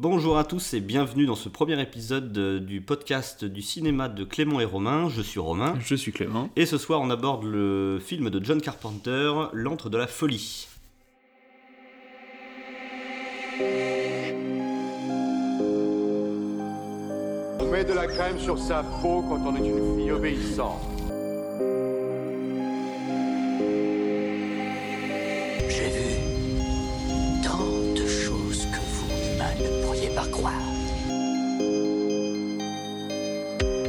Bonjour à tous et bienvenue dans ce premier épisode de- du podcast du cinéma de Clément et Romain. Je suis Romain Je suis Clément. et ce soir on aborde le film de John Carpenter, L'antre de la folie. On met de la crème sur sa peau quand on est une fille obéissante.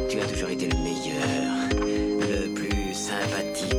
Tu as toujours été le meilleur, le plus sympathique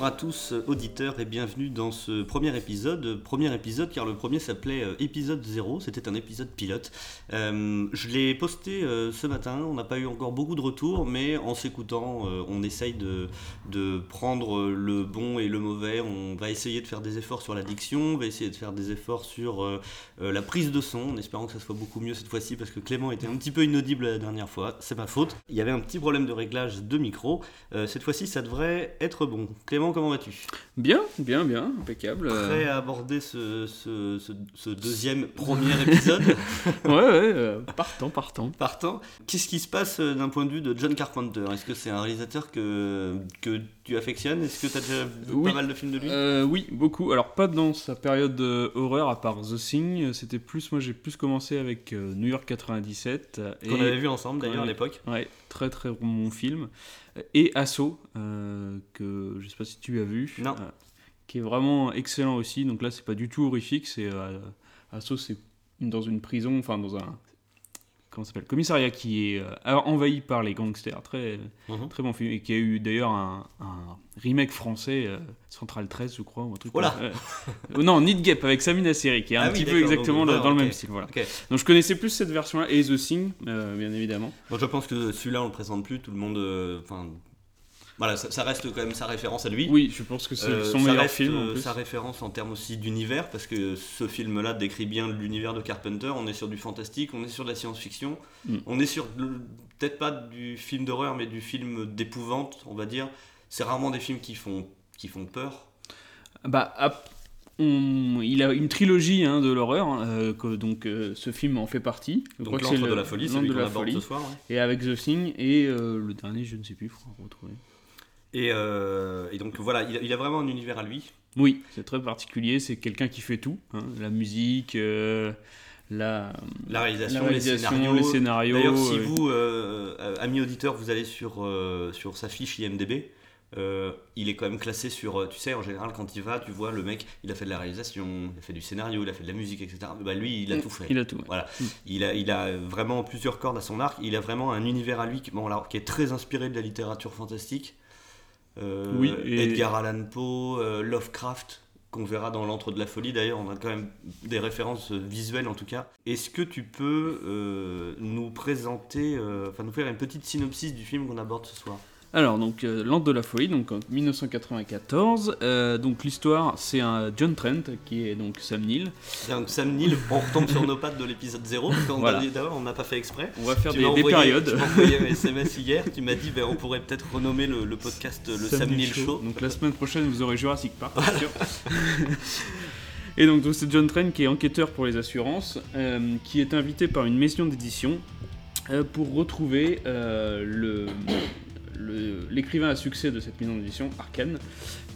Bonjour à tous auditeurs et bienvenue dans ce premier épisode. Premier épisode car le premier s'appelait euh, épisode 0, c'était un épisode pilote. Euh, je l'ai posté euh, ce matin, on n'a pas eu encore beaucoup de retours mais en s'écoutant euh, on essaye de, de prendre le bon et le mauvais. On va essayer de faire des efforts sur la diction, on va essayer de faire des efforts sur euh, euh, la prise de son en espérant que ça soit beaucoup mieux cette fois-ci parce que Clément était un petit peu inaudible la dernière fois, c'est ma faute. Il y avait un petit problème de réglage de micro, Euh, cette fois-ci ça devrait être bon. Clément comment vas-tu? Bien, bien, bien, impeccable. Euh, Prêt à aborder ce, ce- ce- ce deuxième premier épisode? Ouais, ouais, euh, partant, partant. Partant, qu'est-ce qui se passe euh, d'un point de vue de John Carpenter? Est-ce que c'est un réalisateur que, que tu affectionnes? Est-ce que tu as déjà vu Oui. pas mal de films de lui? Euh, oui, beaucoup. Alors, pas dans sa période de horreur, à part The Thing. C'était plus, moi j'ai plus commencé avec euh, New York 97. euh, Qu'on avait vu ensemble d'ailleurs à l'époque. Ouais, très très bon film. Et Asso, euh, que je sais pas si tu as vu. Non. euh, qui est vraiment excellent aussi. Donc là, c'est pas du tout horrifique. C'est euh, Asso, c'est dans une prison, enfin dans un comment s'appelle commissariat qui est euh, envahi par les gangsters. Très Mhm. très bon film et qui a eu d'ailleurs un, un remake français, euh, Central 13 je crois ou un truc. Voilà. Euh, non, Need Gap avec Samina Seri qui est un Ah oui, petit peu exactement donc, dans, le même style. Voilà. Donc je connaissais plus cette version-là et The Thing, bien évidemment. Bon, je pense que celui-là on le présente plus, tout le monde. Enfin, voilà, ça, ça reste quand même sa référence à lui. Oui, je pense que c'est Euh, son meilleur reste, film en euh, plus. sa référence en termes aussi d'univers, parce que ce film-là décrit bien l'univers de Carpenter. On est sur du fantastique, on est sur de la science-fiction, Mm. on est sur peut-être pas du film d'horreur, mais du film d'épouvante, on va dire. C'est rarement des films qui font, qui font peur. Bah, on- il a une trilogie hein, de l'horreur, hein, euh, donc euh, ce film en fait partie. Je Donc que c'est l'antre le- de la folie, L'Antre celui de la folie. ce soir. ouais. Et avec The Thing et euh, le dernier, je ne sais plus, il faudra retrouver. Et, euh, et donc voilà, il a, il a vraiment un univers à lui. Oui, c'est très particulier. C'est quelqu'un qui fait tout, hein, la musique, euh, la, La réalisation, la réalisation, les scénarios. les scénarios. D'ailleurs, si euh, vous, euh, amis auditeurs, vous allez sur, sur sa fiche IMDB, il est quand même classé sur. Tu sais, en général, quand il va, tu vois, le mec, il a fait de la réalisation, il a fait du scénario, il a fait de la musique, etc. Bah, lui, il a tout fait. Il a tout. ouais. Voilà. Mm. Il, a, il a vraiment plusieurs cordes à son arc. Il a vraiment un univers à lui qui, bon, alors, qui est très inspiré de la littérature fantastique. Euh, Oui, et- Edgar Allan Poe, euh, Lovecraft, qu'on verra dans L'Antre de la Folie. D'ailleurs, on a quand même des références euh, visuelles en tout cas. Est-ce que tu peux euh, nous présenter, euh, enfin nous faire une petite synopsis du film qu'on aborde ce soir? Alors, donc, euh, de la Folie, donc en 1994. euh, donc, l'histoire, c'est un John Trent, qui est donc Sam Neill. Donc, Sam Neill, on retombe sur nos pattes de l'épisode 0, parce qu'on Voilà. d'ailleurs, on n'a pas fait exprès. On va faire Tu des, périodes. Tu m'as envoyé un SMS hier, tu m'as dit ben, on pourrait peut-être renommer le, le podcast le Sam, Neill Show. Donc la semaine prochaine, vous aurez Jurassic Park, c'est sûr. Et donc donc, c'est John Trent qui est enquêteur pour les assurances, euh, qui est invité par une maison d'édition euh, pour retrouver le- l'écrivain à succès de cette maison d'édition, Arkane,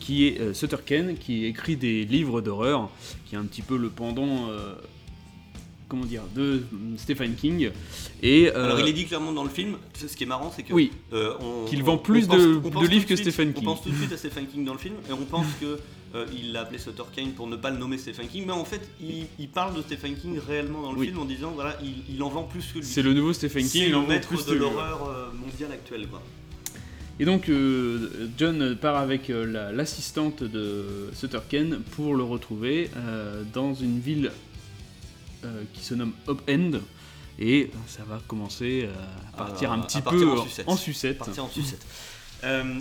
qui est euh, Sutter Kane, qui écrit des livres d'horreur, qui est un petit peu le pendant, euh, comment dire, de Stephen King. Et euh, Alors il est dit clairement dans le film, ce qui est marrant c'est que oui, on- Qu'il on- vend plus on pense- de- on livres que suite- Stephen On King. pense tout de suite à Stephen King dans le film et on pense que euh, il l'a appelé Sutter Kane pour ne pas le nommer Stephen King, mais en fait il, il parle de Stephen King réellement dans le Oui. film en disant voilà il, il en vend plus que lui. c'est le nouveau Stephen King. C'est il le en vend maître plus de l'horreur mondiale actuelle quoi. Et donc euh, John part avec euh, la- l'assistante de Sutter Kane pour le retrouver euh, dans une ville qui se nomme Hope End. Et ça va commencer à partir un petit partir peu en sucette. en sucette. Partir en sucette.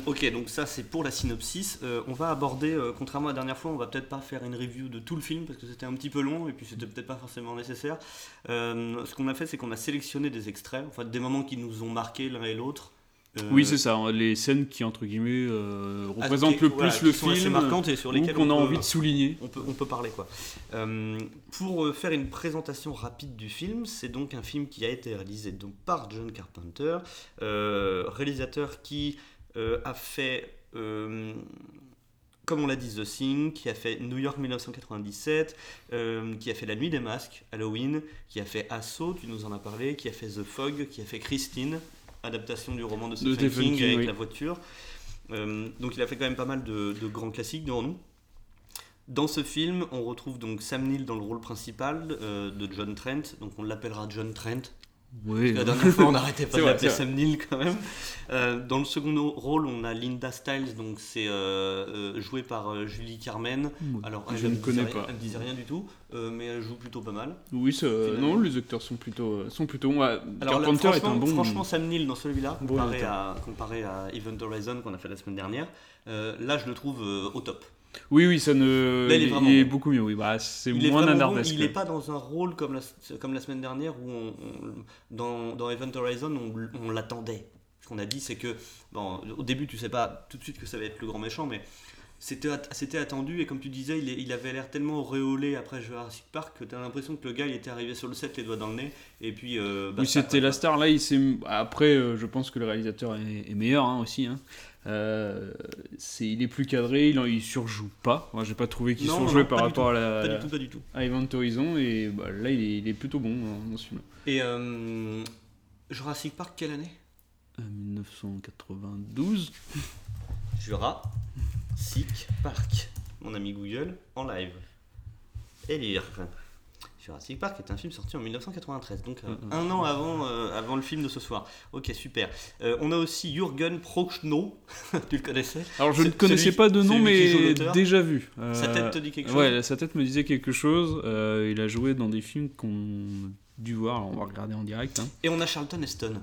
Ok, donc ça c'est pour la synopsis. On va aborder, contrairement à la dernière fois, on va peut-être pas faire une review de tout le film parce que c'était un petit peu long et puis c'était peut-être pas forcément nécessaire. Ce qu'on a fait, c'est qu'on a sélectionné des extraits, enfin des moments qui nous ont marqué l'un et l'autre, Euh, Oui, c'est ça, hein, les scènes qui, entre guillemets, euh, représentent le plus voilà, le sont assez film, marquantes et sur lesquelles qu'on a envie de souligner. on peut, on peut parler quoi. Euh, pour euh, faire une présentation rapide du film, c'est donc un film qui a été réalisé donc par John Carpenter, euh, réalisateur qui euh, a fait, euh, comme on l'a dit, The Thing, qui a fait New York 1997, euh, qui a fait La Nuit des Masques, Halloween, qui a fait Assaut, tu nous en as parlé, qui a fait The Fog, qui a fait Christine, adaptation du roman de Stephen, King, King, avec oui. la voiture. Euh, donc il a fait quand même pas mal de, de grands classiques devant nous. Dans ce film, on retrouve donc Sam Neill dans le rôle principal euh, de John Trent. Donc on l'appellera John Trent. Oui, La dernière fois, on n'arrêtait pas c'est Sam Neill quand même. Euh, dans le second rôle, on a Linda Stiles. Donc c'est euh, euh, joué par Julie Carmen. Alors je ne connais rien- pas. Elle me disait rien du tout, euh, mais elle joue plutôt pas mal. Oui, non, les acteurs sont plutôt, sont plutôt. Alors là, Carpenter est franchement, un bon. franchement, Sam Neill dans celui-là, comparé, à, comparé à Event Horizon qu'on a fait la semaine dernière, là je le trouve au top. Oui, oui, ça ne. Là, il est vraiment beaucoup mieux. Oui, bah, c'est moins nanardesque. il n'est pas dans un rôle comme la, comme la semaine dernière où on, on- dans, dans Event Horizon on, on l'attendait. Ce qu'on a dit c'est que bon, au début tu sais pas tout de suite que ça va être le grand méchant mais c'était at- c'était attendu et comme tu disais il, il avait l'air tellement auréolé après Jurassic Park que tu as l'impression que le gars il était arrivé sur le set les doigts dans le nez et puis euh, Oui, c'était la star. Là, il. Après, euh, je pense que le réalisateur est, est meilleur hein, aussi. hein. Euh, c'est, il est plus cadré, il, surjoue pas. Moi, j'ai pas trouvé qu'il Non, surjouait non, par rapport à, la, Pas du tout, pas du tout. à Event Horizon. Et bah, là, il est, il est plutôt bon dans ce film. Et euh, Jurassic Park quelle année? 1992. Jurassic Park. Mon ami Google en live. Et lire. Jurassic Park est un film sorti en 1993, donc euh, un an avant, euh, avant le film de ce soir. Ok, super. Euh, on a aussi Jürgen Prochnow, tu le connaissais? Alors, je ne connaissais celui- pas de nom, mais déjà vu. Sa tête te dit quelque chose? Ouais, sa tête me disait quelque chose. Il a joué dans des films qu'on a dû voir. On va regarder en direct. hein. Et on a Charlton Heston.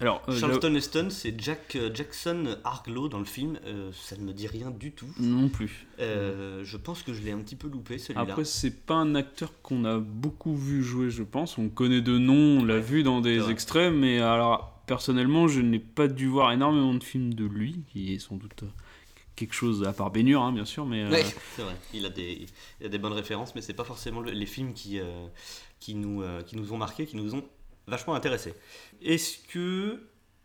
Alors, euh, Charlton Heston, c'est Jack euh, Jackson Harglow dans le film. Euh, ça ne me dit rien du tout. non plus. Je pense que je l'ai un petit peu loupé celui-là. Après, c'est pas un acteur qu'on a beaucoup vu jouer, je pense. On connaît de nom, on l'a vu dans des extraits, mais alors, personnellement, je n'ai pas dû voir énormément de films de lui, qui est sans doute quelque chose, à part Bénure, hein, bien sûr, mais... Ouais, c'est vrai. Il a des, il a des bonnes références, mais c'est pas forcément le- les films qui, qui, nous, qui nous ont marqués, qui nous ont vachement intéressés. Est-ce que,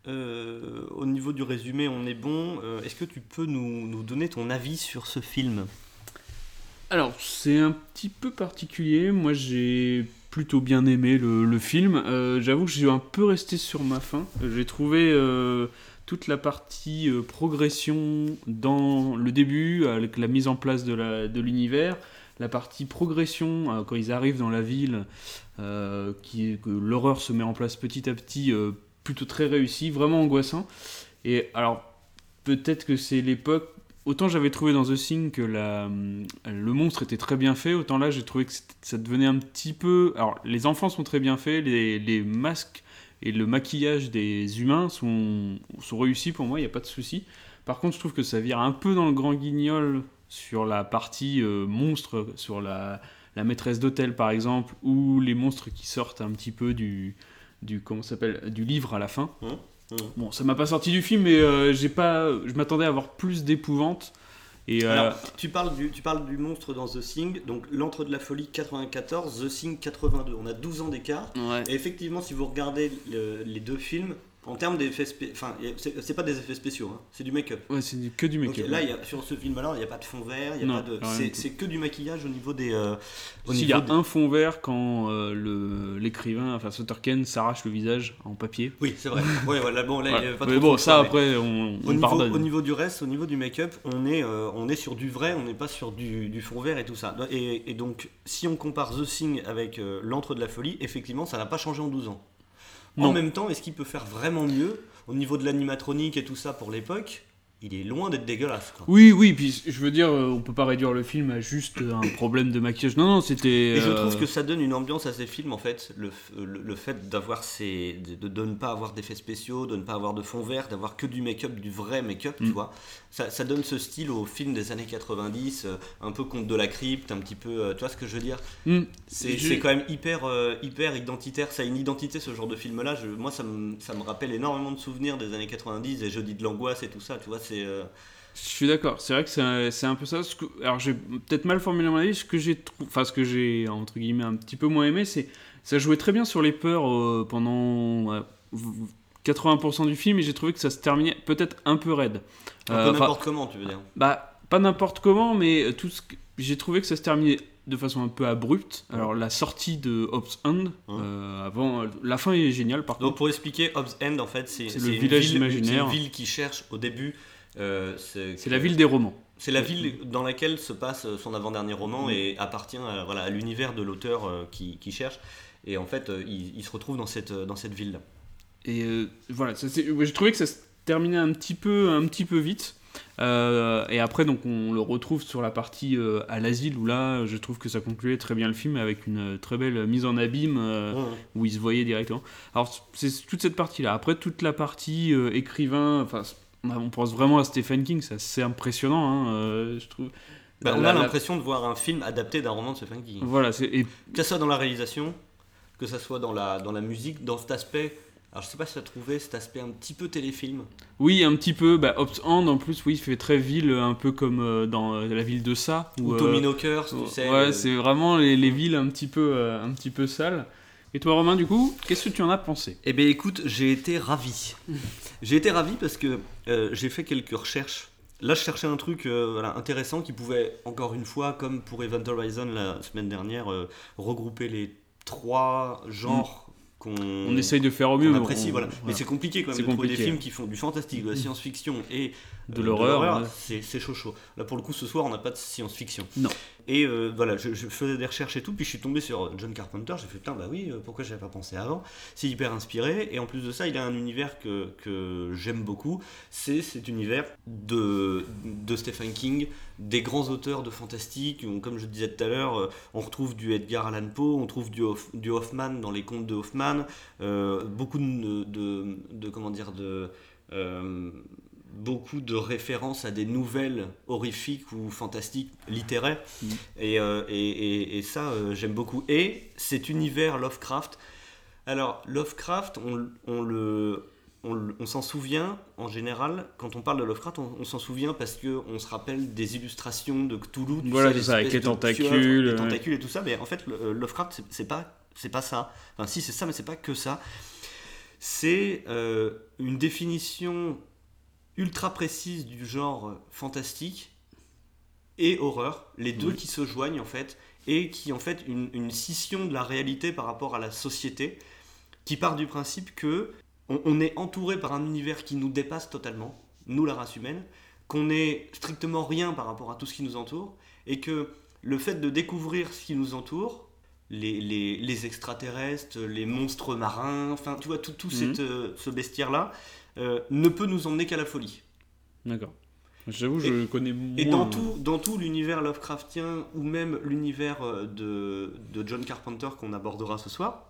euh, au niveau du résumé, on est bon Euh, Est-ce que tu peux nous, nous donner ton avis sur ce film? Alors, c'est un petit peu particulier. Moi, j'ai plutôt bien aimé le, le film. Euh, J'avoue que suis un peu resté sur ma faim. J'ai trouvé toute la partie progression dans le début, avec la mise en place de la- de l'univers. La partie progression, euh, quand ils arrivent dans la ville, euh, qui que l'horreur se met en place petit à petit, euh, plutôt très réussi, vraiment angoissant. Et alors, peut-être que c'est l'époque autant j'avais trouvé dans The Thing que la, le monstre était très bien fait, autant là j'ai trouvé que ça devenait un petit peu. Alors les enfants sont très bien faits, les, les masques et le maquillage des humains sont, sont réussis pour moi, il n'y a pas de souci. Par contre, je trouve que ça vire un peu dans le grand guignol sur la partie euh, monstre, sur la, la maîtresse d'hôtel par exemple, ou les monstres qui sortent un petit peu du, du comment s'appelle du livre à la fin. Hum, hum. Bon, ça m'a pas sorti du film, mais euh, j'ai pas, je m'attendais à avoir plus d'épouvante. Et euh, Alors, tu parles, du, tu parles du monstre dans The Thing, donc L'Entre de la Folie 94, The Thing 82. On a 12 ans d'écart. ouais. Et effectivement, si vous regardez le- les deux films, en termes d'effets spéciaux, enfin, a- c'est pas des effets spéciaux, hein, c'est du make-up. Ouais, c'est que du make-up. là, y a- sur ce film-là, il n'y a pas de fond vert, y a Non, pas de, rien c'est que du maquillage au niveau des. euh, au S'il y niveau a des- un fond vert quand euh, le- l'écrivain, enfin Sutterken, s'arrache le visage en papier. Oui, c'est vrai. Ouais, voilà, bon, là, il y avait pas mais bon, ça mais après, on, Au on niveau, pardonne. au niveau du reste, au niveau du make-up, on est, euh, on est sur du vrai, on n'est pas sur du, du fond vert et tout ça. Et, et donc, si on compare The Thing avec euh, L'Entre de la Folie, effectivement, ça n'a pas changé en 12 ans. En même temps, est-ce qu'il peut faire vraiment mieux au niveau de l'animatronique et tout ça pour l'époque il est loin d'être dégueulasse. Quoi. Oui, oui, puis je veux dire, euh, on peut pas réduire le film à juste euh, un problème de maquillage. Non, non, c'était. Et je euh, trouve que ça donne une ambiance à ces films en fait, le, le, le fait d'avoir ces, de, de ne pas avoir d'effets spéciaux, de ne pas avoir de fond vert, d'avoir que du make-up, du vrai make-up, tu Mm. vois. Ça, ça donne ce style aux films des années 90, euh, un peu conte de la crypte, un petit peu, tu vois ce que je veux dire? Hmm, C'est je- quand même hyper, hyper identitaire, ça a une identité ce genre de film-là. Moi ça me, ça me rappelle énormément de souvenirs des années 90, et Jeudi de l'angoisse et tout ça, tu vois, c'est... euh, Je suis d'accord, c'est vrai que c'est un, peu ça. Ce que- alors j'ai peut-être mal formulé mon avis, ce que j'ai enfin ce que j'ai entre guillemets un petit peu moins aimé, c'est ça jouait très bien sur les peurs euh, pendant ouais, v- 80% du film et j'ai trouvé que ça se terminait peut-être un peu raide. un Euh, peu n'importe comment, tu veux dire. bah pas n'importe comment, mais tout ce que- j'ai trouvé que ça se terminait de façon un peu abrupte. Alors la sortie de Hobbs End, euh, avant la fin est géniale par Donc contre. pour expliquer, Hobbs End en fait c'est le village ville- imaginaire. C'est une ville qui cherche au début. Euh, C'est la ville des romans. C'est la ville dans laquelle se passe son avant-dernier roman Mm. et appartient à, voilà, à l'univers de l'auteur euh, qui, qui cherche. Et en fait, euh, il, il se retrouve dans cette, dans cette ville-là. Et euh, voilà, j'ai trouvé que ça se terminait un petit peu, un petit peu vite. Euh, et après, donc, on le retrouve sur la partie euh, à l'asile où là, je trouve que ça concluait très bien le film avec une euh, très belle mise en abîme euh, Ouais, ouais. où il se voyait directement. Alors, c'est toute cette partie-là. Après, toute la partie euh, écrivain, enfin, on, a- on pense vraiment à Stephen King, c'est assez impressionnant, hein, euh, je trouve. Bah, on la- a la- l'impression de voir un film adapté d'un roman de Stephen King. Voilà, c'est- et Que ça soit dans la réalisation, que ça soit dans la, dans la musique, dans cet aspect. Alors je sais pas si tu as trouvé cet aspect un petit peu téléfilm. Oui, un petit peu. Bah, Hobbs End, en plus, oui, il fait très ville, un peu comme euh, dans euh, la ville de Sa. Ou Tommy euh, Knockers, tu sais. ouais, euh, c'est vraiment les, les villes un petit peu, euh, un petit peu sales. Et toi, Romain, du coup, qu'est-ce que tu en as pensé? Eh bien écoute, j'ai été ravi. j'ai été ravi parce que euh, j'ai fait quelques recherches. Là, je cherchais un truc euh, voilà, intéressant qui pouvait, encore une fois, comme pour Event Horizon la semaine dernière, euh, regrouper les trois genres qu'on On essaye de faire au mieux. apprécie. on- voilà. Mais c'est compliqué quand même C'est de trouver des compliqué. films qui font du fantastique, de la science-fiction et De euh, l'horreur, ouais. C'est chaud chaud. Là, pour le coup, ce soir, on n'a pas de science-fiction. Non. Et euh, voilà, je, je faisais des recherches et tout, puis je suis tombé sur John Carpenter. J'ai fait putain, bah oui, euh, pourquoi j'avais pas pensé avant? C'est hyper inspiré, et en plus de ça, il a un univers que, que j'aime beaucoup. C'est cet univers de, de Stephen King, des grands auteurs de fantastique. où, Comme je disais tout à l'heure, on retrouve du Edgar Allan Poe, on trouve du, Hoff- du Hoffman dans les contes de Hoffman, euh, beaucoup de, de, de- comment dire de euh, beaucoup de références à des nouvelles horrifiques ou fantastiques littéraires. Et, euh, et, et- et ça euh, j'aime beaucoup. Et cet univers Lovecraft alors Lovecraft on, on le on, s'en souvient en général quand on parle de Lovecraft on, on s'en souvient parce que on se rappelle des illustrations de Cthulhu Voilà, c'est ça, avec les tentacules, pieuvre, les tentacules et tout ça. Mais en fait le- Lovecraft c'est- c'est pas c'est pas ça. Enfin si c'est ça mais c'est pas que ça. C'est euh, une définition ultra précise du genre fantastique et horreur, les deux Oui. qui se joignent en fait, et qui en fait une, une scission de la réalité par rapport à la société, qui part du principe que on, on est entouré par un univers qui nous dépasse totalement, nous la race humaine, qu'on n'est strictement rien par rapport à tout ce qui nous entoure, et que le fait de découvrir ce qui nous entoure, les, les, les extraterrestres, les monstres marins, enfin tu vois tout, tout Mhm. cette, euh, ce bestiaire-là, euh, ne peut nous emmener qu'à la folie. D'accord. J'avoue, je connais moins. Et dans tout, dans tout l'univers Lovecraftien ou même l'univers euh, de, de John Carpenter qu'on abordera ce soir,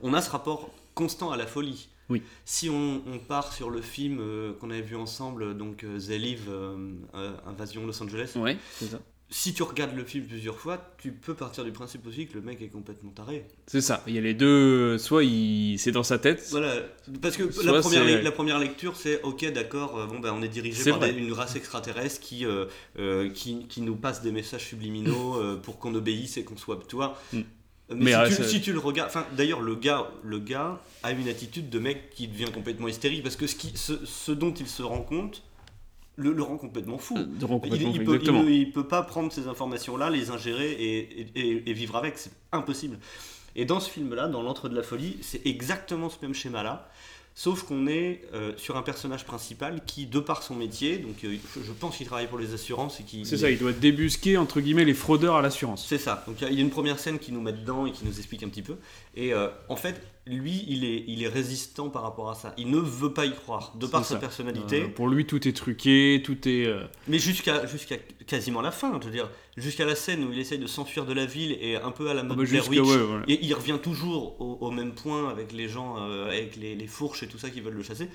on a ce rapport constant à la folie. Oui. Si on, on part sur le film euh, qu'on avait vu ensemble, donc euh, The Live, euh, euh, Invasion Los Angeles, Ouais, c'est ça. Si tu regardes le film plusieurs fois, tu peux partir du principe aussi que le mec est complètement taré. C'est ça. Il y a les deux. Soit il... c'est dans sa tête. Voilà, parce que Soit la première, c'est- le- la première lecture, c'est ok, d'accord, euh, bon, ben, on est dirigé par des- une race extraterrestre qui, euh, euh, qui, qui nous passe des messages subliminaux euh, pour qu'on obéisse et qu'on soit. Tu vois Mm. Mais, Mais, si, tu, ça- si tu le regardes, enfin d'ailleurs le gars, le gars a une attitude de mec qui devient complètement hystérique parce que ce, qui, ce, ce dont il se rend compte le, le rend complètement fou. Euh, rend Il, complètement il fou, peut, exactement. il- il peut pas prendre ces informations-là, les ingérer et, et- et- et vivre avec, c'est impossible. Et dans ce film-là, dans l'entre de la folie, c'est exactement ce même schéma-là. Sauf qu'on est euh, sur un personnage principal qui, de par son métier, donc euh, je, pense qu'il travaille pour les assurances et qui. C'est ça, il doit débusquer entre guillemets les fraudeurs à l'assurance. C'est ça. Donc il y a une première scène qui nous met dedans et qui nous explique un petit peu. Et euh, en fait, lui, il est, il est résistant par rapport à ça. Il ne veut pas y croire, de par sa ça. personnalité. Euh, pour lui, tout est truqué, tout est. euh, Mais jusqu'à jusqu'à quasiment la fin, je veux dire, jusqu'à la scène où il essaye de s'enfuir de la ville et un peu à la ah mode bah, Blair jusqu'à- Witch. ouais, voilà. Et il revient toujours au, au même point avec les gens, avec les, les fourches et tout ça qui veulent le chasser.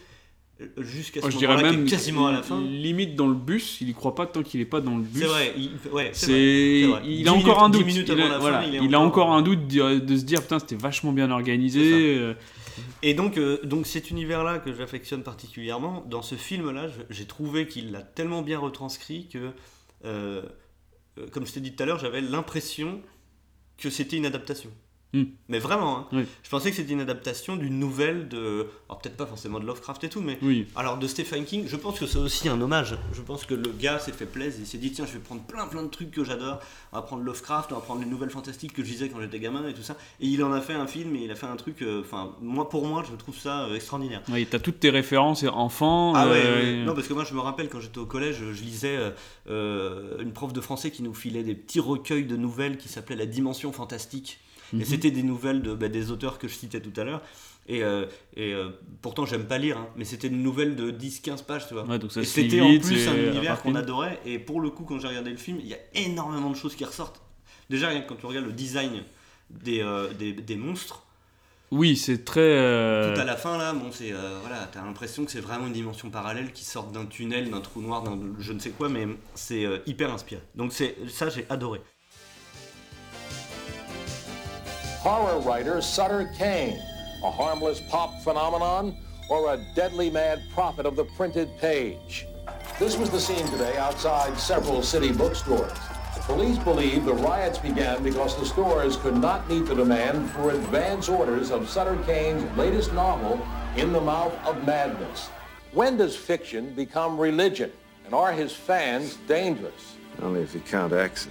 Jusqu'à ce Moi, je dirais même quasiment à la fin. limite dans le bus, il y croit pas tant qu'il est pas dans le bus. C'est vrai, il, ouais, c'est il a encore un doute. il a, encore- un doute de, se dire putain c'était vachement bien organisé. Euh, Et donc, euh, donc cet univers-là que j'affectionne particulièrement, dans ce film-là, j'ai trouvé qu'il l'a tellement bien retranscrit que, euh, comme je t'ai dit tout à l'heure, j'avais l'impression que c'était une adaptation. Hmm. Mais vraiment, hein. Oui. je pensais que c'était une adaptation d'une nouvelle de... Alors peut-être pas forcément de Lovecraft et tout, mais... Oui. Alors de Stephen King, je pense que c'est aussi un hommage. Je pense que le gars s'est fait plaisir, il s'est dit tiens je vais prendre plein plein de trucs que j'adore, on va prendre Lovecraft, on va prendre les nouvelles fantastiques que je lisais quand j'étais gamin et tout ça. Et il en a fait un film et il a fait un truc, euh, enfin moi pour moi je trouve ça euh, extraordinaire. Oui, t'as toutes tes références enfants. Ah ouais, euh, ouais. non parce que moi je me rappelle quand j'étais au collège, je lisais euh, euh, une prof de français qui nous filait des petits recueils de nouvelles qui s'appelaient La Dimension Fantastique. Et Mhm. c'était des nouvelles de, bah, des auteurs que je citais tout à l'heure. Et, euh, et euh, pourtant j'aime pas lire, hein, mais c'était une nouvelle de 10-15 pages, tu vois. Ouais, donc ça Et c'était en plus un univers qu'on adorait. Et pour le coup, quand j'ai regardé le film, il y a énormément de choses qui ressortent. Déjà, rien que quand tu regardes le design des, euh, des, des monstres, Oui, c'est très. euh, tout à la fin là, bon, c'est euh, voilà, t'as l'impression que c'est vraiment une dimension parallèle qui sort d'un tunnel, d'un trou noir, d'un je ne sais quoi, mais c'est euh, hyper inspiré. Donc c'est ça, j'ai adoré. Horror writer Sutter Kane, a harmless pop phenomenon or a deadly mad prophet of the printed page. This was the scene today outside several city bookstores. Police believe the riots began because the stores could not meet the demand for advance orders of Sutter Kane's latest novel, In the Mouth of Madness. When does fiction become religion? And are his fans dangerous? Only if you count X's.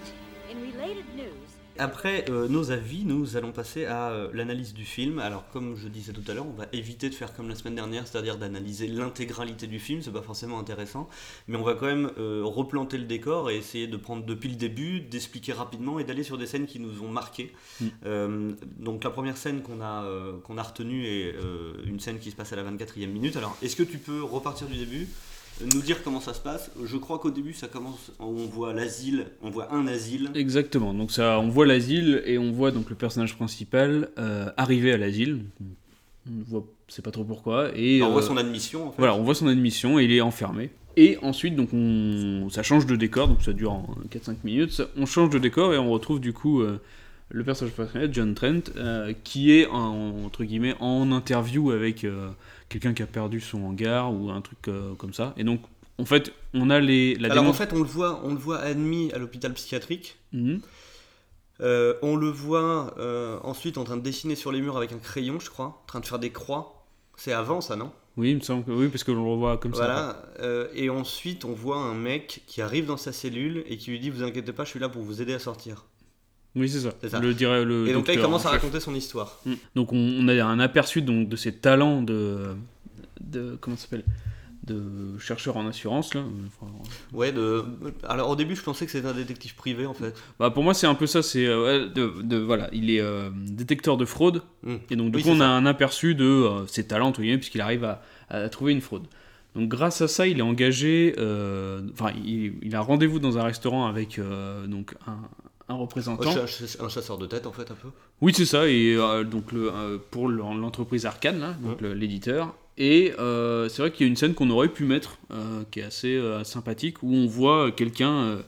In related news, Après euh, nos avis, nous allons passer à euh, l'analyse du film. Alors, comme je disais tout à l'heure, on va éviter de faire comme la semaine dernière, c'est-à-dire d'analyser l'intégralité du film, c'est pas forcément intéressant, mais on va quand même euh, replanter le décor et essayer de prendre depuis le début, d'expliquer rapidement et d'aller sur des scènes qui nous ont marqué. Mm. Donc, la première scène qu'on a, qu'on a retenue est une scène qui se passe à la 24e minute. Alors, est-ce que tu peux repartir du début? Nous dire comment ça se passe. Je crois qu'au début, ça commence, on voit l'asile, on voit un asile. Exactement. Donc ça, on voit l'asile et on voit donc le personnage principal euh, arriver à l'asile. On voit, c'est pas trop pourquoi. Et on voit euh, son admission, en fait. Voilà, on voit son admission et il est enfermé. Et ensuite, donc on, ça change de décor, donc ça dure en 4-5 minutes. On change de décor et on retrouve du coup euh, le personnage principal, John Trent, euh, qui est en, entre guillemets en interview avec euh, quelqu'un qui a perdu son hangar ou un truc euh, comme ça. Et donc, en fait, on a les, la Alors en fait, on le voit, on le voit admis à l'hôpital psychiatrique. Mhm. Euh, on le voit euh, ensuite en train de dessiner sur les murs avec un crayon, je crois, en train de faire des croix. C'est avant ça, non? Oui, il me semble que oui, parce que l'on le revoit comme ça. Voilà. et ensuite, on voit un mec qui arrive dans sa cellule et qui lui dit Vous inquiétez pas, je suis là pour vous aider à sortir. Oui, c'est ça. Le dirait le. et donc là, il commence en à raconter son histoire. Mm. Donc on, on a un aperçu donc de ses talents de, de comment ça s'appelle? De chercheur en assurance là. Enfin, Ouais, de. Alors au début, je pensais que c'était un détective privé en fait. bah pour moi c'est un peu ça. C'est euh, de, de- voilà, il est euh, détecteur de fraude Mm. et donc du Oui, coup on a un aperçu de euh, ses talents puisqu'il arrive à, à trouver une fraude. Donc grâce à ça, il est engagé. Enfin, il, il a rendez-vous dans un restaurant avec donc un, un représentant. Un, ch- un chasseur de tête en fait, un peu. Oui, c'est ça, et euh, donc le, euh, pour l'en- l'entreprise Arcane, là, donc l'éditeur. Et euh, c'est vrai qu'il y a une scène qu'on aurait pu mettre, qui est assez sympathique, où on voit quelqu'un,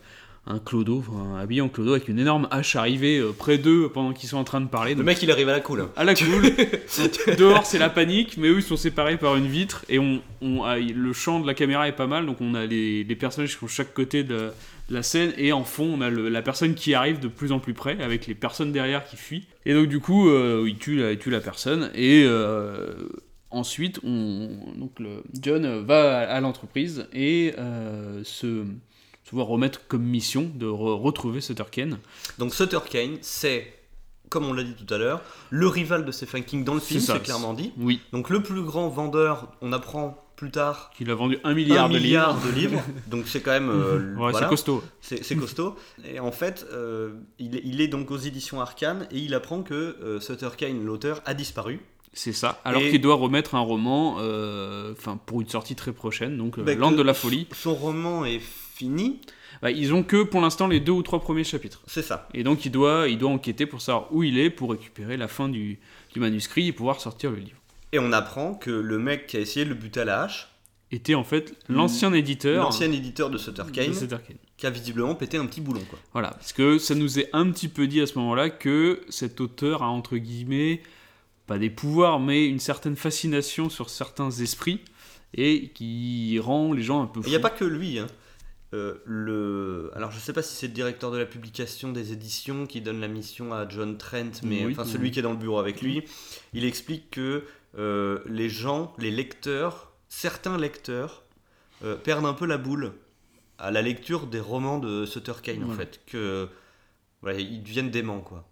un clodo, enfin, habillé en clodo, avec une énorme hache arriver près d'eux pendant qu'ils sont en train de parler. Le mec, il arrive à la cool. à la cool. Dehors, c'est la panique, mais eux, ils sont séparés par une vitre, et on, on a- le champ de la caméra est pas mal, donc on a les, les personnages qui sont de chaque côté de la scène, et en fond, on a le- la personne qui arrive de plus en plus près, avec les personnes derrière qui fuient. Et donc, du coup, euh, il, tue la, il tue la personne, et euh, ensuite, on, donc le, John va à, à l'entreprise et euh, se, se voit remettre comme mission de re- retrouver Sutter Kane. Donc Sutter Kane, c'est comme on l'a dit tout à l'heure, le rival de Stephen King dans le film, c'est clairement dit. Oui, Donc le plus grand vendeur, on apprend plus tard, qu'il a vendu un milliard, un de milliard livres. de livres. Donc c'est quand même... euh, Ouais, voilà. c'est costaud. C'est costaud. Et en fait, euh, il, est- il est donc aux éditions Arcane et il apprend que euh, Sutter Kane, l'auteur, a disparu. C'est ça. Alors qu'il doit remettre un roman, euh, enfin pour une sortie très prochaine, donc Bah, de la folie. Son roman est fini, Bah, ils ont que pour l'instant les deux ou trois premiers chapitres. c'est ça. Et donc il doit, il doit enquêter pour savoir où il est, pour récupérer la fin du, du manuscrit et pouvoir sortir le livre. Et on apprend que le mec qui a essayé de le buter à la hache, Était en fait l'ancien éditeur l'ancien éditeur de Sutter Kane, qui a visiblement pété un petit boulon. Quoi. Voilà, parce que ça nous est un petit peu dit à ce moment-là que cet auteur a entre guillemets pas des pouvoirs, mais une certaine fascination sur certains esprits et qui rend les gens un peu fous. Il n'y a pas que lui. hein. Euh, le... Alors je sais pas si c'est le directeur de la publication des éditions qui donne la mission à John Trent, mais Oui. enfin celui qui est dans le bureau avec lui, il explique que euh, les gens, les lecteurs, certains lecteurs euh, perdent un peu la boule à la lecture des romans de Sutter Kane en fait, que voilà, ils deviennent déments quoi.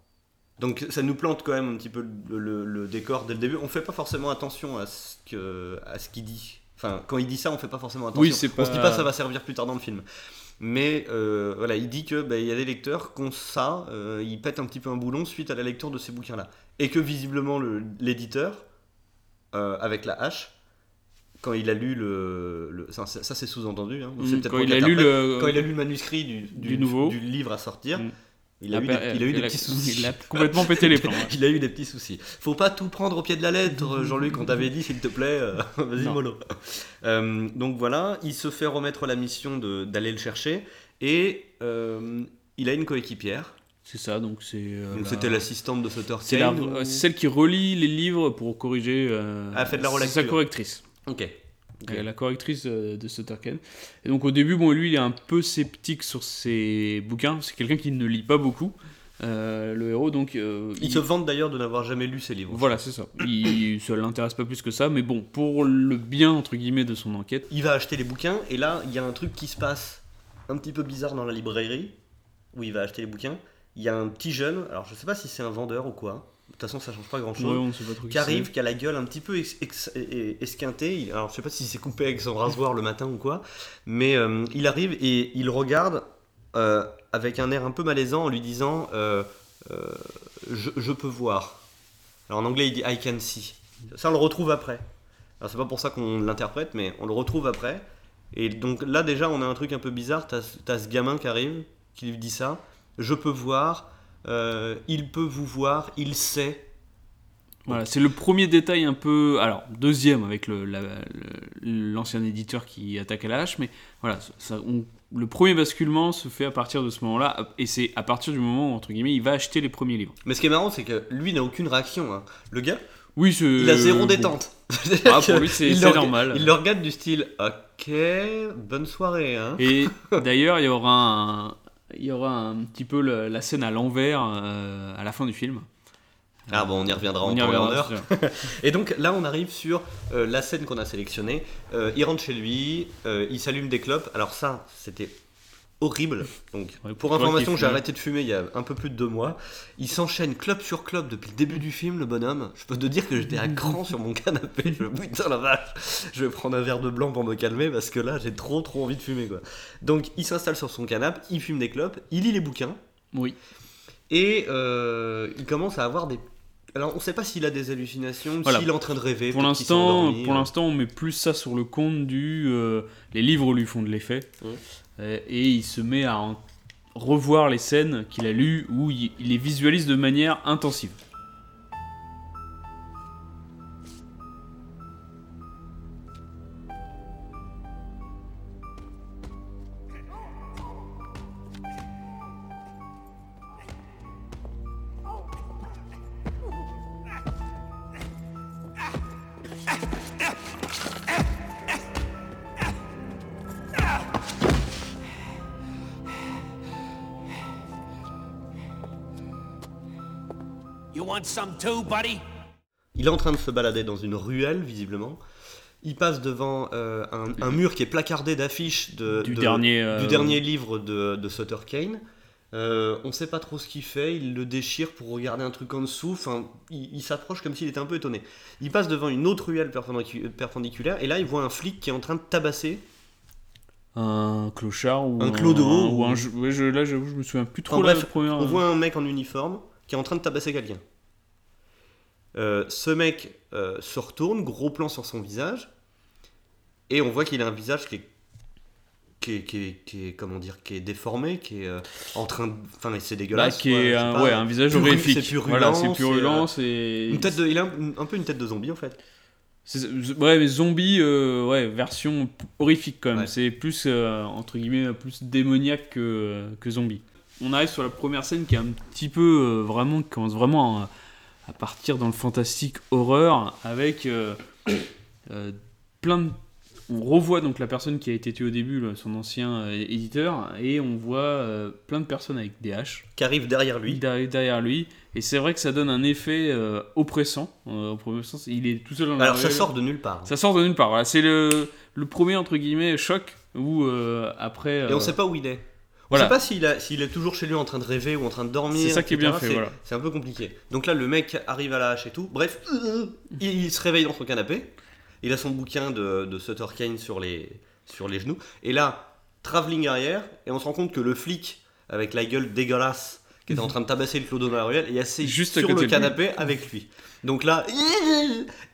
Donc ça nous plante quand même un petit peu le, le- le décor dès le début. On fait pas forcément attention à ce que à ce qu'il dit. Enfin, quand il dit ça, on fait pas forcément attention. Oui, On se dit pas- pas ça va servir plus tard dans le film. Mais euh, voilà, il dit que bah, y a des lecteurs qui ont ça, euh, ils pètent un petit peu un boulon suite à la lecture de ces bouquins-là, et que visiblement le- l'éditeur, euh, avec la hache, quand il a lu le, le- ça, c'est sous-entendu, hein, Mm, peut-être quand il a lu le quand il a lu le manuscrit du, du nouveau. du livre à sortir, Mm. il a, eu des, il a eu des il a- petits soucis. Il a complètement pété les ouais. Il a eu des petits soucis. Faut pas tout prendre au pied de la lettre, Jean-Luc, on t'avait dit, s'il te plaît, euh, vas-y mollo. Euh, donc voilà, il se fait remettre la mission d'aller le chercher, et euh, il a une coéquipière. C'est ça, donc c'est. euh, Donc c'était l'assistante de Sutter C'est la- Kane, ou- euh, celle qui relit les livres pour corriger. euh, Ah, fait de la c'est relecture. sa correctrice. Ok. Ok. Euh, La correctrice euh, de Sutter Kane. Et donc au début, bon, lui, il est un peu sceptique sur ses bouquins. C'est quelqu'un qui ne lit pas beaucoup, euh, le héros. Donc euh, Il se vante d'ailleurs de n'avoir jamais lu ses livres. Voilà, c'est ça. Il, ça l'intéresse pas plus que ça, mais bon, pour le bien entre guillemets de son enquête. Il va acheter les bouquins, et là, il y a un truc qui se passe un petit peu bizarre dans la librairie, où il va acheter les bouquins. Il y a un petit jeune, alors je sais pas si c'est un vendeur ou quoi, de toute façon ça change pas grand chose. Ouais, qui arrive, qui a la gueule un petit peu ex- ex- e- e- esquintée. Alors, je sais pas si c'est coupé avec son rasoir le matin ou quoi, mais euh, il arrive et il regarde euh, avec un air un peu malaisant en lui disant euh, je, je peux voir. Alors en anglais, il dit I can see. Ça, on le retrouve après. Alors, c'est pas pour ça qu'on l'interprète, mais on le retrouve après. Et donc là, déjà, on a un truc un peu bizarre. T'as as ce gamin qui arrive, qui lui dit ça. Je peux voir. euh, il peut vous voir. Il sait. Voilà, c'est le premier détail un peu. Alors, deuxième avec la- l'ancien éditeur qui attaque à la hache, mais voilà, ça- on- le premier basculement se fait à partir de ce moment-là, et c'est à partir du moment où, entre guillemets, il va acheter les premiits livres. Mais ce qui est marrant, c'est que lui n'a aucune réaction. hein. Le gars, Oui, il a zéro bon. détente. Ah, pour lui, c'est normal. Il le regarde du style Ok, bonne soirée. Hein. Et d'ailleurs, il y aura un, il y aura un petit peu le- la scène à l'envers euh, à la fin du film. Ah bon, on y reviendra On en y en reviendra, heure. Et donc là, on arrive sur euh, la scène qu'on a sélectionnée. Euh, il rentre chez lui, il s'allume des clopes. Alors ça, c'était horrible. Donc, Ouais, pour information, j'ai arrêté de fumer il y a un peu plus de deux mois. Il s'enchaîne clope sur clope depuis le début du film, le bonhomme. Je peux te dire que j'étais à cran sur mon canapé. Je me putain la vache, je vais prendre un verre de blanc pour me calmer parce que là, j'ai trop trop envie de fumer quoi. Donc, il s'installe sur son canapé, il fume des clopes, il lit les bouquins. Oui. Et euh, il commence à avoir des. Alors, on sait pas s'il a des hallucinations, Voilà. s'il est en train de rêver. Pour l'instant, pour l'instant, on met plus ça sur le compte du. euh, les livres lui font de l'effet. Euh, et il se met à en- revoir les scènes qu'il a lues où il, il les visualise de manière intensive. Too, buddy? Il est en train de se balader dans une ruelle, visiblement. Il passe devant euh, un, un mur qui est placardé d'affiches de, Du de- dernier, euh, du dernier livre de, de Sutter Kane. Euh, on sait pas trop ce qu'il fait, il le déchire pour regarder un truc en dessous, enfin, il, il s'approche comme s'il était un peu étonné. Il passe devant une autre ruelle perpendicu- perpendiculaire, et là il voit un flic qui est en train de tabasser. Un clochard ou Un clodo ou, ou- un. ouais, je, là, j'avoue, je me souviens plus trop Enfin, la bref, première. On voit un mec en uniforme qui est en train de tabasser quelqu'un. Euh, ce mec euh, se retourne, gros plan sur son visage, et on voit qu'il a un visage qui est, qui est, qui est- qui est- comment dire, qui est déformé, qui est euh, en train de, enfin c'est dégueulasse. qui quoi, est un, pas, ouais, un visage horrifique. c'est purulent, voilà, c'est c'est, purulent, c'est. Une tête de, il a un, un peu une tête de zombie en fait. Ouais, mais zombie, ouais, version horrifique quand même. Ouais. C'est plus, entre guillemets, plus démoniaque que, que zombie. On arrive sur la première scène qui est un petit peu, vraiment, qui commence vraiment à, à partir dans le fantastique horreur avec euh, euh, plein de. On revoit donc la personne qui a été tuée au début, son ancien euh, éditeur, et on voit plein de personnes avec des haches Qui arrive derrière lui. derrière, derrière lui. Et c'est vrai que ça donne un effet oppressant. au premier sens, il est tout seul dans la Alors ça sort de nulle part. Ça sort de nulle part. Voilà. C'est le, le premier entre guillemets choc où après. Et on euh, sait pas où il est. Voilà. sait pas s'il a- s'il est toujours chez lui en train de rêver ou en train de dormir. C'est ça qui est bien fait, C'est- voilà. C'est un peu compliqué. Donc là, le mec arrive à la hache et tout. Bref, euh, il, il se réveille dans son canapé. Il a son bouquin de, de Sutter Kane sur les, sur les genoux. Et là, travelling arrière, et on se rend compte que le flic, avec la gueule dégueulasse, qui était en train de tabasser le clodo dans la ruelle, est assis Juste sur le lui. canapé avec lui. Donc là,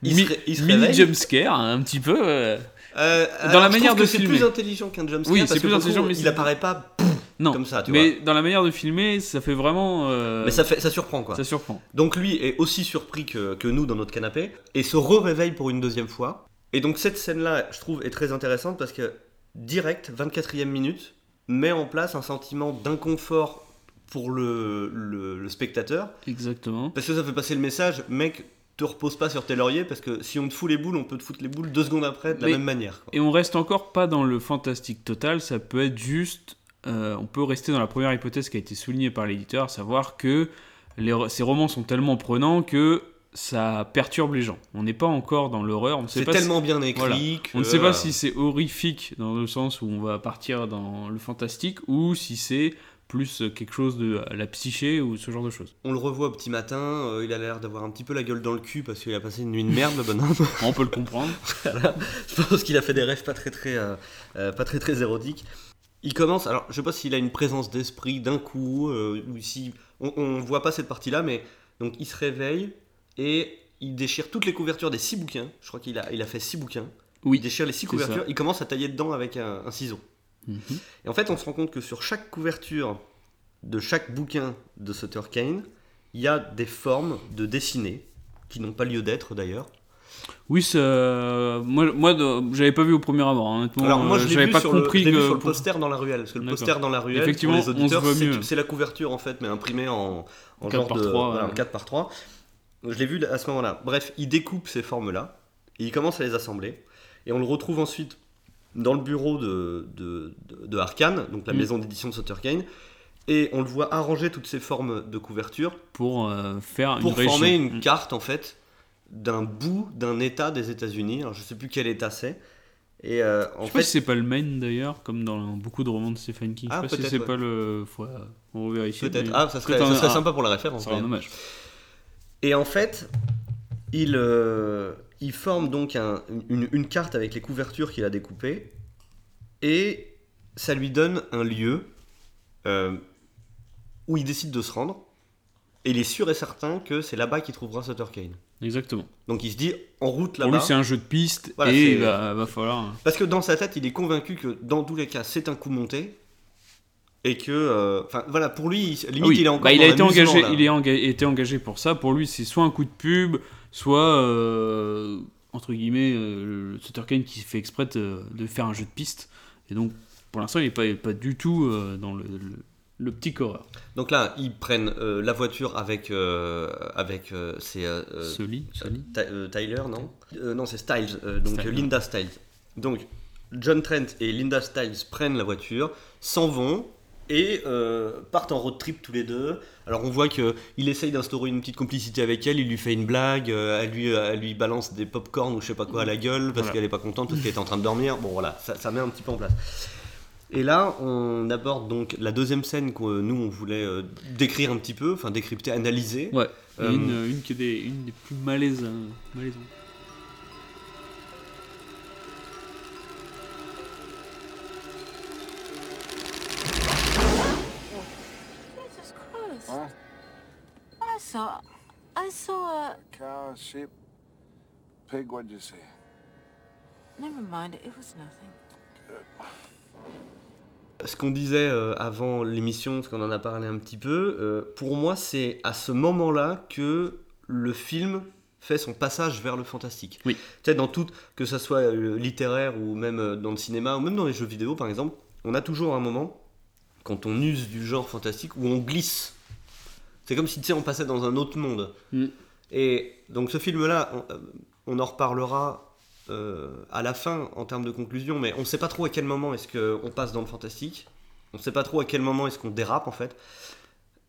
il, Mi- se, ré- il se mini jumpscare un petit peu. euh, Euh, Dans alors, la je manière de que c'est filmer. plus intelligent qu'un jumpscare. Oui, parce c'est plus coup, intelligent, mais il c'est- apparaît pas Non. comme ça, tu mais vois. dans la manière de filmer, ça fait vraiment. euh, Mais ça, fait, ça surprend quoi. ça surprend. Donc lui est aussi surpris que, que nous dans notre canapé et se re-réveille pour une deuxième fois. Et donc cette scène-là, je trouve, est très intéressante parce que direct, 24e minute, met en place un sentiment d'inconfort pour le, le- le spectateur. Exactement. Parce que ça fait passer le message, mec, te repose pas sur tes lauriers parce que si on te fout les boules, on peut te foutre les boules deux secondes après de la Mais- même manière. quoi. Et on reste encore pas dans le fantastique total, ça peut être juste. Euh, on peut rester dans la première hypothèse qui a été soulignée par l'éditeur, à savoir que les, ces romans sont tellement prenants que ça perturbe les gens. On n'est pas encore dans l'horreur, on ne sait C'est pas si- tellement bien écrit voilà. On ne sait pas si c'est horrifique dans le sens où on va partir dans le fantastique ou si c'est plus quelque chose de la psyché ou ce genre de choses. On le revoit au petit matin, euh, il a l'air d'avoir un petit peu la gueule dans le cul parce qu'il a passé une nuit de merde, le bonhomme. On peut le comprendre. Voilà. Je pense qu'il a fait des rêves pas très très, euh, pas très, très érotiques. Il commence, alors je sais pas s'il a une présence d'esprit d'un coup, euh, ou si. On, on voit pas cette partie-là, mais donc il se réveille et il déchire toutes les couvertures des six bouquins. Je crois qu'il a, il a fait six bouquins. Oui, Il déchire les six couvertures, ça. il commence à tailler dedans avec un, un ciseau. Mhm. Et en fait, on se rend compte que sur chaque couverture de chaque bouquin de Sutter Kane, il y a des formes de dessinés qui n'ont pas lieu d'être d'ailleurs. Oui, ça... moi, moi j'avais pas vu au premier abord. hein, Honnêtement, Alors moi euh, je l'ai j'avais vu, pas sur le, compris l'ai que sur le pour- poster dans la ruelle, parce que le poster dans la ruelle, Effectivement, pour les auditeurs, c'est- la couverture en fait, mais imprimée en, en 4 genre par de 3, voilà, ouais. en 4 par 3. Je l'ai vu à ce moment-là. Bref, il découpe ces formes-là, et il commence à les assembler, et on le retrouve ensuite dans le bureau de, de, de, de Arkane, donc la Mm. maison d'édition de Sutter Kane, et on le voit arranger toutes ces formes de couverture pour euh, faire pour une former une carte en fait d'un bout d'un état des États-Unis. Alors je sais plus quel état c'est. Et euh, en Je sais fait, pas si c'est pas le Maine d'ailleurs, comme dans beaucoup de romans de Stephen King. Ah, je sais pas si c'est ouais. pas le. Faut, on va vérifier. peut-être. mais Ah, ça serait, ça sympa pour la référence. Ça serait hommage. Et en fait, il, euh, il forme donc un- une, une carte avec les couvertures qu'il a découpées. Et ça lui donne un lieu euh, où il décide de se rendre. Et il est sûr et certain que c'est là-bas qu'il trouvera Sutter Kane. Exactement. Donc il se dit en route Pour lui, là-bas. c'est un jeu de piste Voilà, et il va, va falloir. Parce que dans sa tête, il est convaincu que dans tous les cas, c'est un coup monté. Et que. euh, Enfin, voilà, pour lui, limite, Ah oui, il est encore. bah, il a été engagé, là. il est enga- été engagé pour ça. Pour lui, c'est soit un coup de pub, soit euh, entre guillemets euh, le Sutter Kane qui fait exprès de, de faire un jeu de piste. Et donc, pour l'instant, il n'est pas, pas du tout euh, dans le, le, le petit horreur. Donc là, ils prennent euh, la voiture avec. euh, avec euh, c'est. Sully, Sully. Ty- Tyler, non Non, c'est Styles. donc Styles. Linda Styles. Donc, John Trent et Linda Styles prennent la voiture, s'en vont. Et partent en road trip tous les deux. Alors on voit que il essaye d'instaurer une petite complicité avec elle. Il lui fait une blague. elle, lui, elle lui balance des pop-corn ou je sais pas quoi à la gueule parce Voilà. qu'elle est pas contente parce qu'elle est en train de dormir. Bon voilà, ça, ça met un petit peu en place. Et là, on aborde donc la deuxième scène que nous, on voulait euh, décrire un petit peu, enfin décrypter, analyser. Ouais. Euh, une, une qui est des, une des plus malaises, euh, malaisantes. Jesus Christ. Huh? I saw. I saw a. Cow, sheep, pig, what'd you see? Never mind, it was nothing. Ce qu'on disait euh, avant l'émission, ce qu'on en a parlé un petit peu, euh, pour moi, c'est à ce moment-là que le film fait son passage vers le fantastique. Oui. Tu sais, dans tout, que ça soit euh, littéraire ou même dans le cinéma ou même dans les jeux vidéo, par exemple, on a toujours un moment, quand on use du genre fantastique, où on glisse. C'est comme si, tu sais, on passait dans un autre monde. Mm. Et donc ce film-là, on, on en reparlera à la fin en termes de conclusion, mais on ne sait pas trop à quel moment est-ce qu'on passe dans le fantastique. On ne sait pas trop à quel moment est-ce qu'on dérape en fait.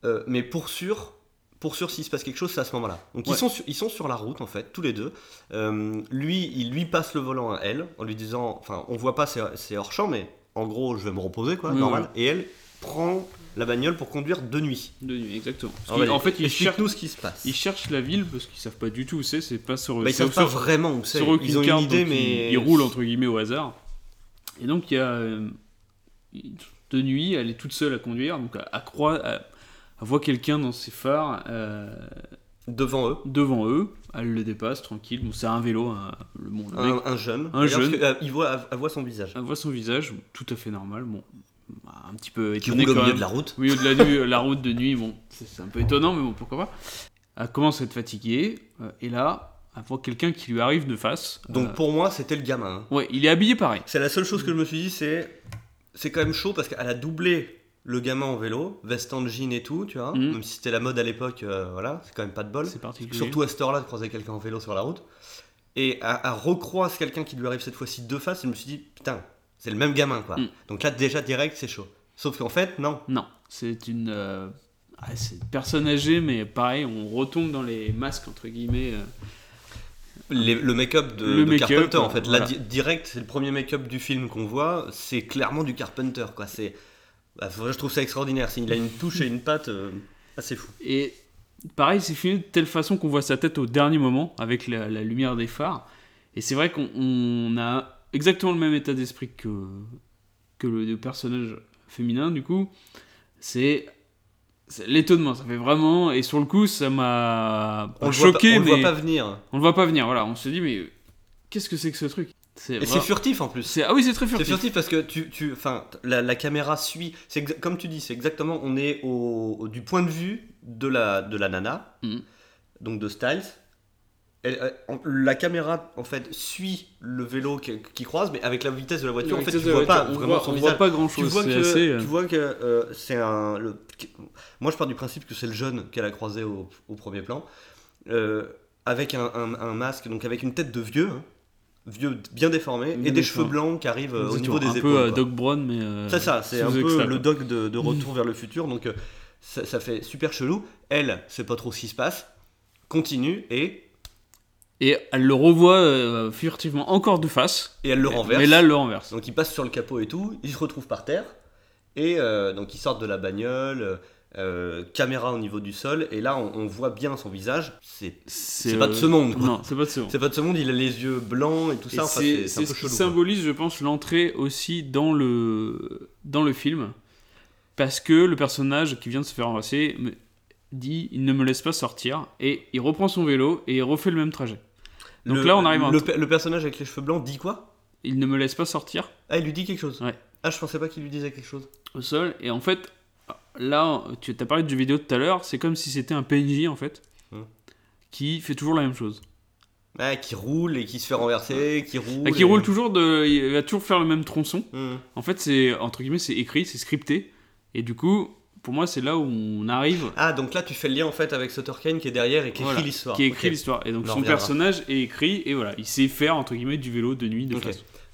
Euh, mais pour sûr, pour sûr s'il se passe quelque chose, c'est à ce moment-là. Donc ils, sont sur, ils sont sur la route en fait, tous les deux. Euh, lui, il lui passe le volant à elle en lui disant, enfin on voit pas, c'est hors champ, mais en gros je vais me reposer quoi, normal. Et elle prend la bagnole pour conduire de nuit. De nuit, exactement. Parce Alors, qu'il- vas-y, en fait, ils cherchent, explique-nous ce qui se passe. ils cherchent la ville parce qu'ils savent pas du tout où c'est. C'est pas sur. Bah, ils c'est savent pas sur- vraiment où c'est. sur aucune Ils ont carte, une idée, mais ils, ils roulent entre guillemets au hasard. Et donc il y a euh, de nuit, elle est toute seule à conduire, donc elle, elle croit, elle, elle voit quelqu'un dans ses phares euh, devant eux. devant eux, elle le dépasse tranquille. Bon, c'est un vélo, un, le, bon, le mec, Un, un jeune. Un jeune. que, euh, il voit, elle voit son visage. elle voit son visage, tout à fait normal. Bon, un petit peu Qui étonné roule au milieu de la route. Oui, au-delà de la route de nuit, bon, c'est un peu étonnant, mais bon, pourquoi pas. Elle commence à être fatiguée, euh, et là, elle voit quelqu'un qui lui arrive de face. Donc Euh, pour moi, c'était le gamin. hein. ouais, il est habillé pareil. C'est la seule chose que je me suis dit, c'est c'est quand même chaud parce qu'elle a doublé le gamin en vélo, veste en jean et tout, tu vois. Mhm. Même si c'était la mode à l'époque, euh, voilà, c'est quand même pas de bol. C'est particulier. Surtout à cette heure-là de croiser quelqu'un en vélo sur la route. Et elle, elle recroise quelqu'un qui lui arrive cette fois-ci de face, et je me suis dit, putain, c'est le même gamin, quoi. Mhm. Donc là, déjà, direct, c'est chaud. Sauf qu'en fait, non. Non, c'est une. euh, ah, une personne âgée, mais pareil, on retombe dans les masques, entre guillemets. euh. Les- le make-up de, Le de make-up, Carpenter, en fait. Là, voilà. di- direct, c'est le premier make-up du film qu'on voit. C'est clairement du Carpenter, quoi. C'est, bah, je trouve ça extraordinaire. Il a une touche et une patte euh, assez fou. Et pareil, c'est filmé de telle façon qu'on voit sa tête au dernier moment, avec la, la lumière des phares. Et c'est vrai qu'on on a exactement le même état d'esprit que, que le, le personnage féminin, du coup. C'est. L'étonnement, ça fait vraiment. Et sur le coup, ça m'a le voit choqué, on le mais. voit pas venir. On le voit pas venir, voilà. On se dit, mais qu'est-ce que c'est que ce truc? Et c'est furtif en plus. Ah oui, c'est très C'est furtif. furtif parce que tu, tu, enfin, la, la caméra suit. C'est comme tu dis, c'est exactement. On est au, au- du point de vue de la, de la nana, Mhm. donc de Styles. Elle- elle- en- la caméra en fait suit le vélo qui, qui croise, mais avec la vitesse de la voiture, en fait, tu vois pas on vraiment voit, son on voit pas grand tu chose. vois C'est que, assez. euh, tu vois que euh, c'est un. le- moi, je pars du principe que c'est le jeune qu'elle a croisé au, au premier plan, euh, avec un, un- un masque, donc avec une tête de vieux, hein, vieux bien déformé, Bien et des cheveux blancs qui arrivent euh, au c'est niveau un des peu épaules. euh, quoi. Doc Brown, mais. euh, C'est ça, c'est un peu extra, le doc de, de retour vers le futur, donc euh, ça, ça fait super chelou. Elle, sait pas trop ce qui se passe, continue et, Et elle le revoit euh, furtivement encore de face. et elle le renverse. Mais là, elle le renverse. Donc il passe sur le capot et tout, il se retrouve par terre, et euh, donc ils sortent de la bagnole, euh, caméra au niveau du sol, et là on, on voit bien son visage. C'est pas de ce monde, quoi. Non, c'est pas de ce monde. c'est pas de ce monde, il a les yeux blancs et tout Et ça. enfin, c'est ce qui symbolise, je pense, l'entrée aussi dans le, dans le film. Parce que le personnage qui vient de se faire me dit il ne me laisse pas sortir. Et il reprend son vélo et il refait le même trajet. Donc Le- là, on arrive à le, pe- le personnage avec les cheveux blancs dit quoi? Il ne me laisse pas sortir Ah, il lui dit quelque chose? Ouais. Ah, je pensais pas qu'il lui disait quelque chose. au sol. Et en fait, là, tu as parlé du vidéo tout à l'heure. C'est comme si c'était un PNJ en fait. Hmm. Qui fait toujours la même chose. Ah, qui roule et qui se fait renverser, qui roule. Ah, qui et- roule toujours de. Il va toujours faire le même tronçon. Hmm. En fait, c'est entre guillemets, c'est écrit, c'est scripté, et du coup, pour moi, c'est là où on arrive, Ah, donc là tu fais le lien en fait avec Sutter Kane qui est derrière et qui Voilà, écrit l'histoire. qui écrit l'histoire. Et donc son reviendra. personnage est écrit, et voilà, il sait faire entre guillemets du vélo de nuit, de.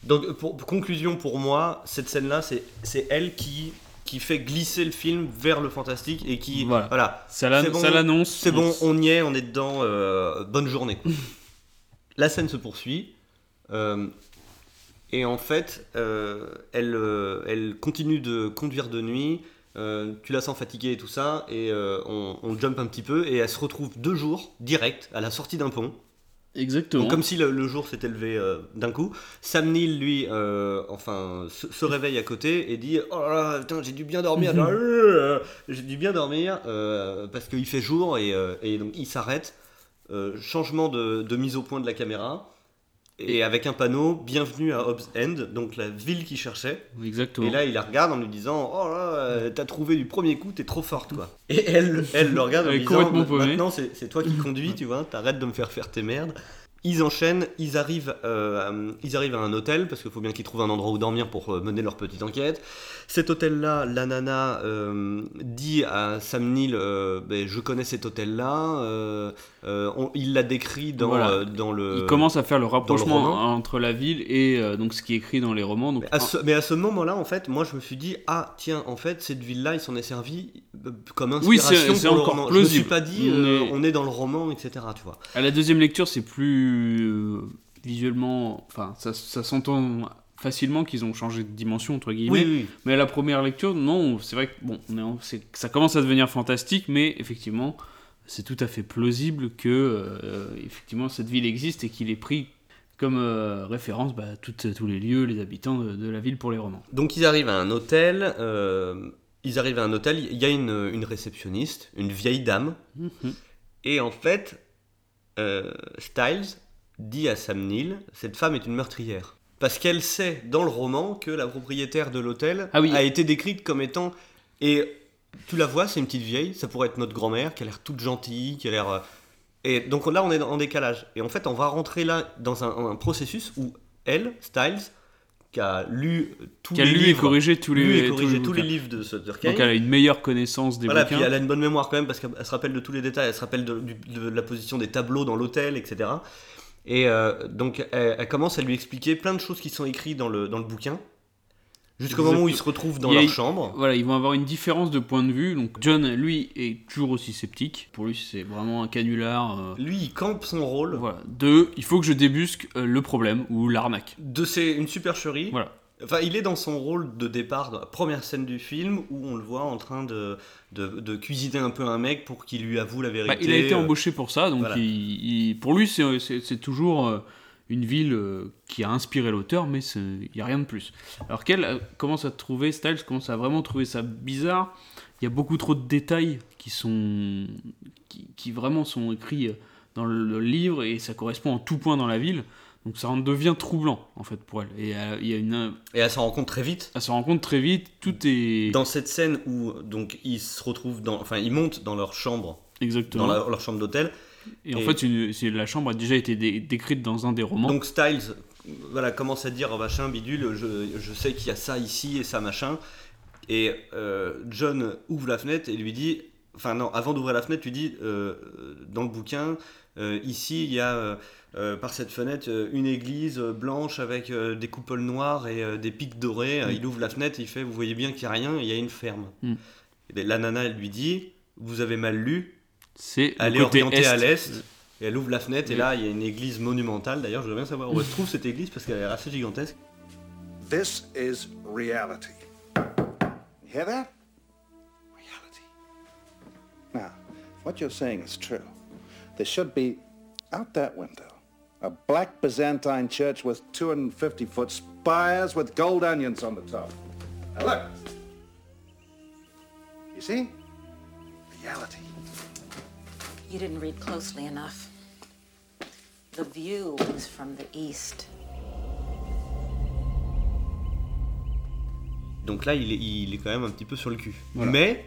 Donc pour, conclusion pour moi, cette scène-là, c'est elle qui qui fait glisser le film vers le fantastique et qui Voilà. voilà, Ça C'est bon, l'annonce. c'est bon, on y est, on est dedans, euh, bonne journée. La scène se poursuit. euh, Et en fait, euh, elle, elle continue de conduire de nuit. Euh, tu la sens fatiguée et tout ça, et euh, on, on jump un petit peu, et elle se retrouve deux jours direct à la sortie d'un pont. Exactement. Donc, comme si le, le jour s'était levé euh, d'un coup. Sam Neill, lui, enfin, se, se réveille à côté et dit Oh là là, putain, j'ai dû bien dormir. Euh, j'ai dû bien dormir parce qu'il fait jour et, et donc il s'arrête. Changement de, de mise au point de la caméra. Et avec un panneau Bienvenue à Hobbs End, donc la ville qu'il cherchait. Exactement. Et là, il la regarde en lui disant Oh là, euh, t'as trouvé du premier coup, t'es trop forte, quoi. Et elle, elle le regarde en lui disant. Maintenant, c'est toi qui conduis, tu vois, t'arrêtes de me faire faire tes merdes. Ils enchaînent, ils arrivent, euh, à- ils arrivent à un hôtel parce qu'il faut bien qu'ils trouvent un endroit où dormir pour euh, mener leur petite enquête. Cet hôtel-là, la nana euh, dit à Sam Neill euh, Ben, Je connais cet hôtel-là. Euh, on- il l'a décrit dans, Voilà. euh, dans le. Il commence à faire le rapprochement entre la ville et euh, donc ce qui est écrit dans les romans. Donc, Mais à ce, moment-là, en fait, moi je me suis dit Ah, tiens, en fait, cette ville-là, il s'en est servi comme Oui, inspiration c'est- c'est encore roman. Je me suis plausible. pas dit On est- on est dans le roman, etc. Tu vois. À la deuxième lecture, c'est plus visuellement. Enfin, ça, ça s'entend facilement qu'ils ont changé de dimension, entre guillemets. Oui, oui. Mais à la première lecture, non, c'est vrai que bon, on est ça commence à devenir fantastique, mais effectivement, c'est tout à fait plausible que euh, effectivement cette ville existe et qu'il ait pris comme euh, référence bah, tous les lieux, les habitants de, de la ville pour les romans. Donc ils arrivent à un hôtel. euh, ils arrivent à un hôtel. Il y a une, une réceptionniste, une vieille dame. Mhm. Et en fait, Styles dit à Sam Neill Cette femme est une meurtrière. Parce qu'elle sait dans le roman que la propriétaire de l'hôtel Ah oui. a été décrite comme étant. Et tu la vois, c'est une petite vieille, ça pourrait être notre grand-mère, qui a l'air toute gentille, qui a l'air. euh, Et donc là, on est en décalage. Et en fait, on va rentrer là dans un, un processus où elle, Styles, qui a lu tous Qui a les lu et livres, corrigé tous les, lu et tous les corrigé tous les livres de Sutter Donc elle a une meilleure connaissance des Voilà, bouquins. puis elle a une bonne mémoire quand même parce qu'elle se rappelle de tous les détails, elle se rappelle de la position des tableaux dans l'hôtel, etc. Et euh, donc elle, elle commence à lui expliquer plein de choses qui sont écrites dans le, dans le bouquin, jusqu'au moment où ils se retrouvent dans leur chambre. Voilà, ils vont avoir une différence de point de vue. Donc John, lui, est toujours aussi sceptique. Pour lui, c'est vraiment un canular. euh, Lui, il campe son rôle Voilà. Deux, il faut que je débusque euh, le problème ou l'arnaque. de c'est une supercherie. Voilà. Enfin, il est dans son rôle de départ dans la première scène du film où on le voit en train de, de, de cuisiner un peu un mec pour qu'il lui avoue la vérité. Bah, il a été euh, embauché pour ça, donc voilà. il- il- pour lui, c'est- c'est c'est toujours euh, une ville euh, qui a inspiré l'auteur, mais c'est- il n'y a rien de plus. Alors qu'elle euh, commence à trouver, Styles commence à vraiment trouver ça bizarre? Il y a beaucoup trop de détails qui sont. qui, qui vraiment sont écrits euh, dans le, livre et ça correspond en tout point dans la ville. Donc ça en devient troublant en fait pour elle. Et il y a une. Et elle s'en rend compte très vite. Elle se rend compte très vite, tout est. Dans cette scène où donc ils se retrouvent dans, enfin ils montent dans leur chambre, Exactement. dans la- leur chambre d'hôtel. Et en et- fait, c'est la chambre a déjà été dé- décrite dans un des romans. Donc Styles, voilà, commence à dire oh, machin bidule, je, je sais qu'il y a ça ici et ça machin. Et euh, John ouvre la fenêtre et lui dit, enfin non, avant d'ouvrir la fenêtre, lui dit euh, dans le bouquin, euh, ici il y a par cette fenêtre une église blanche avec des coupoles noires et des pics dorés. Mm. Il ouvre la fenêtre, il fait, vous voyez bien qu'il n'y a rien, il y a une ferme. Mm. Et bien, la nana elle lui dit, vous avez mal lu, c'est elle le est orientée est. à l'est. Et elle ouvre la fenêtre et là il y a une église monumentale. D'ailleurs, je veux bien savoir où elle se trouve cette église parce qu'elle a l'air assez gigantesque. This is reality. Hear that? Reality. Now, what you're saying is true. There should be, out that window, a black Byzantine church with 250 foot spires with gold onions on the top. Now look. You see? Reality. You didn't read closely enough. The view is from the east. Donc là, il est, il est quand même un petit peu sur le cul. Voilà. Mais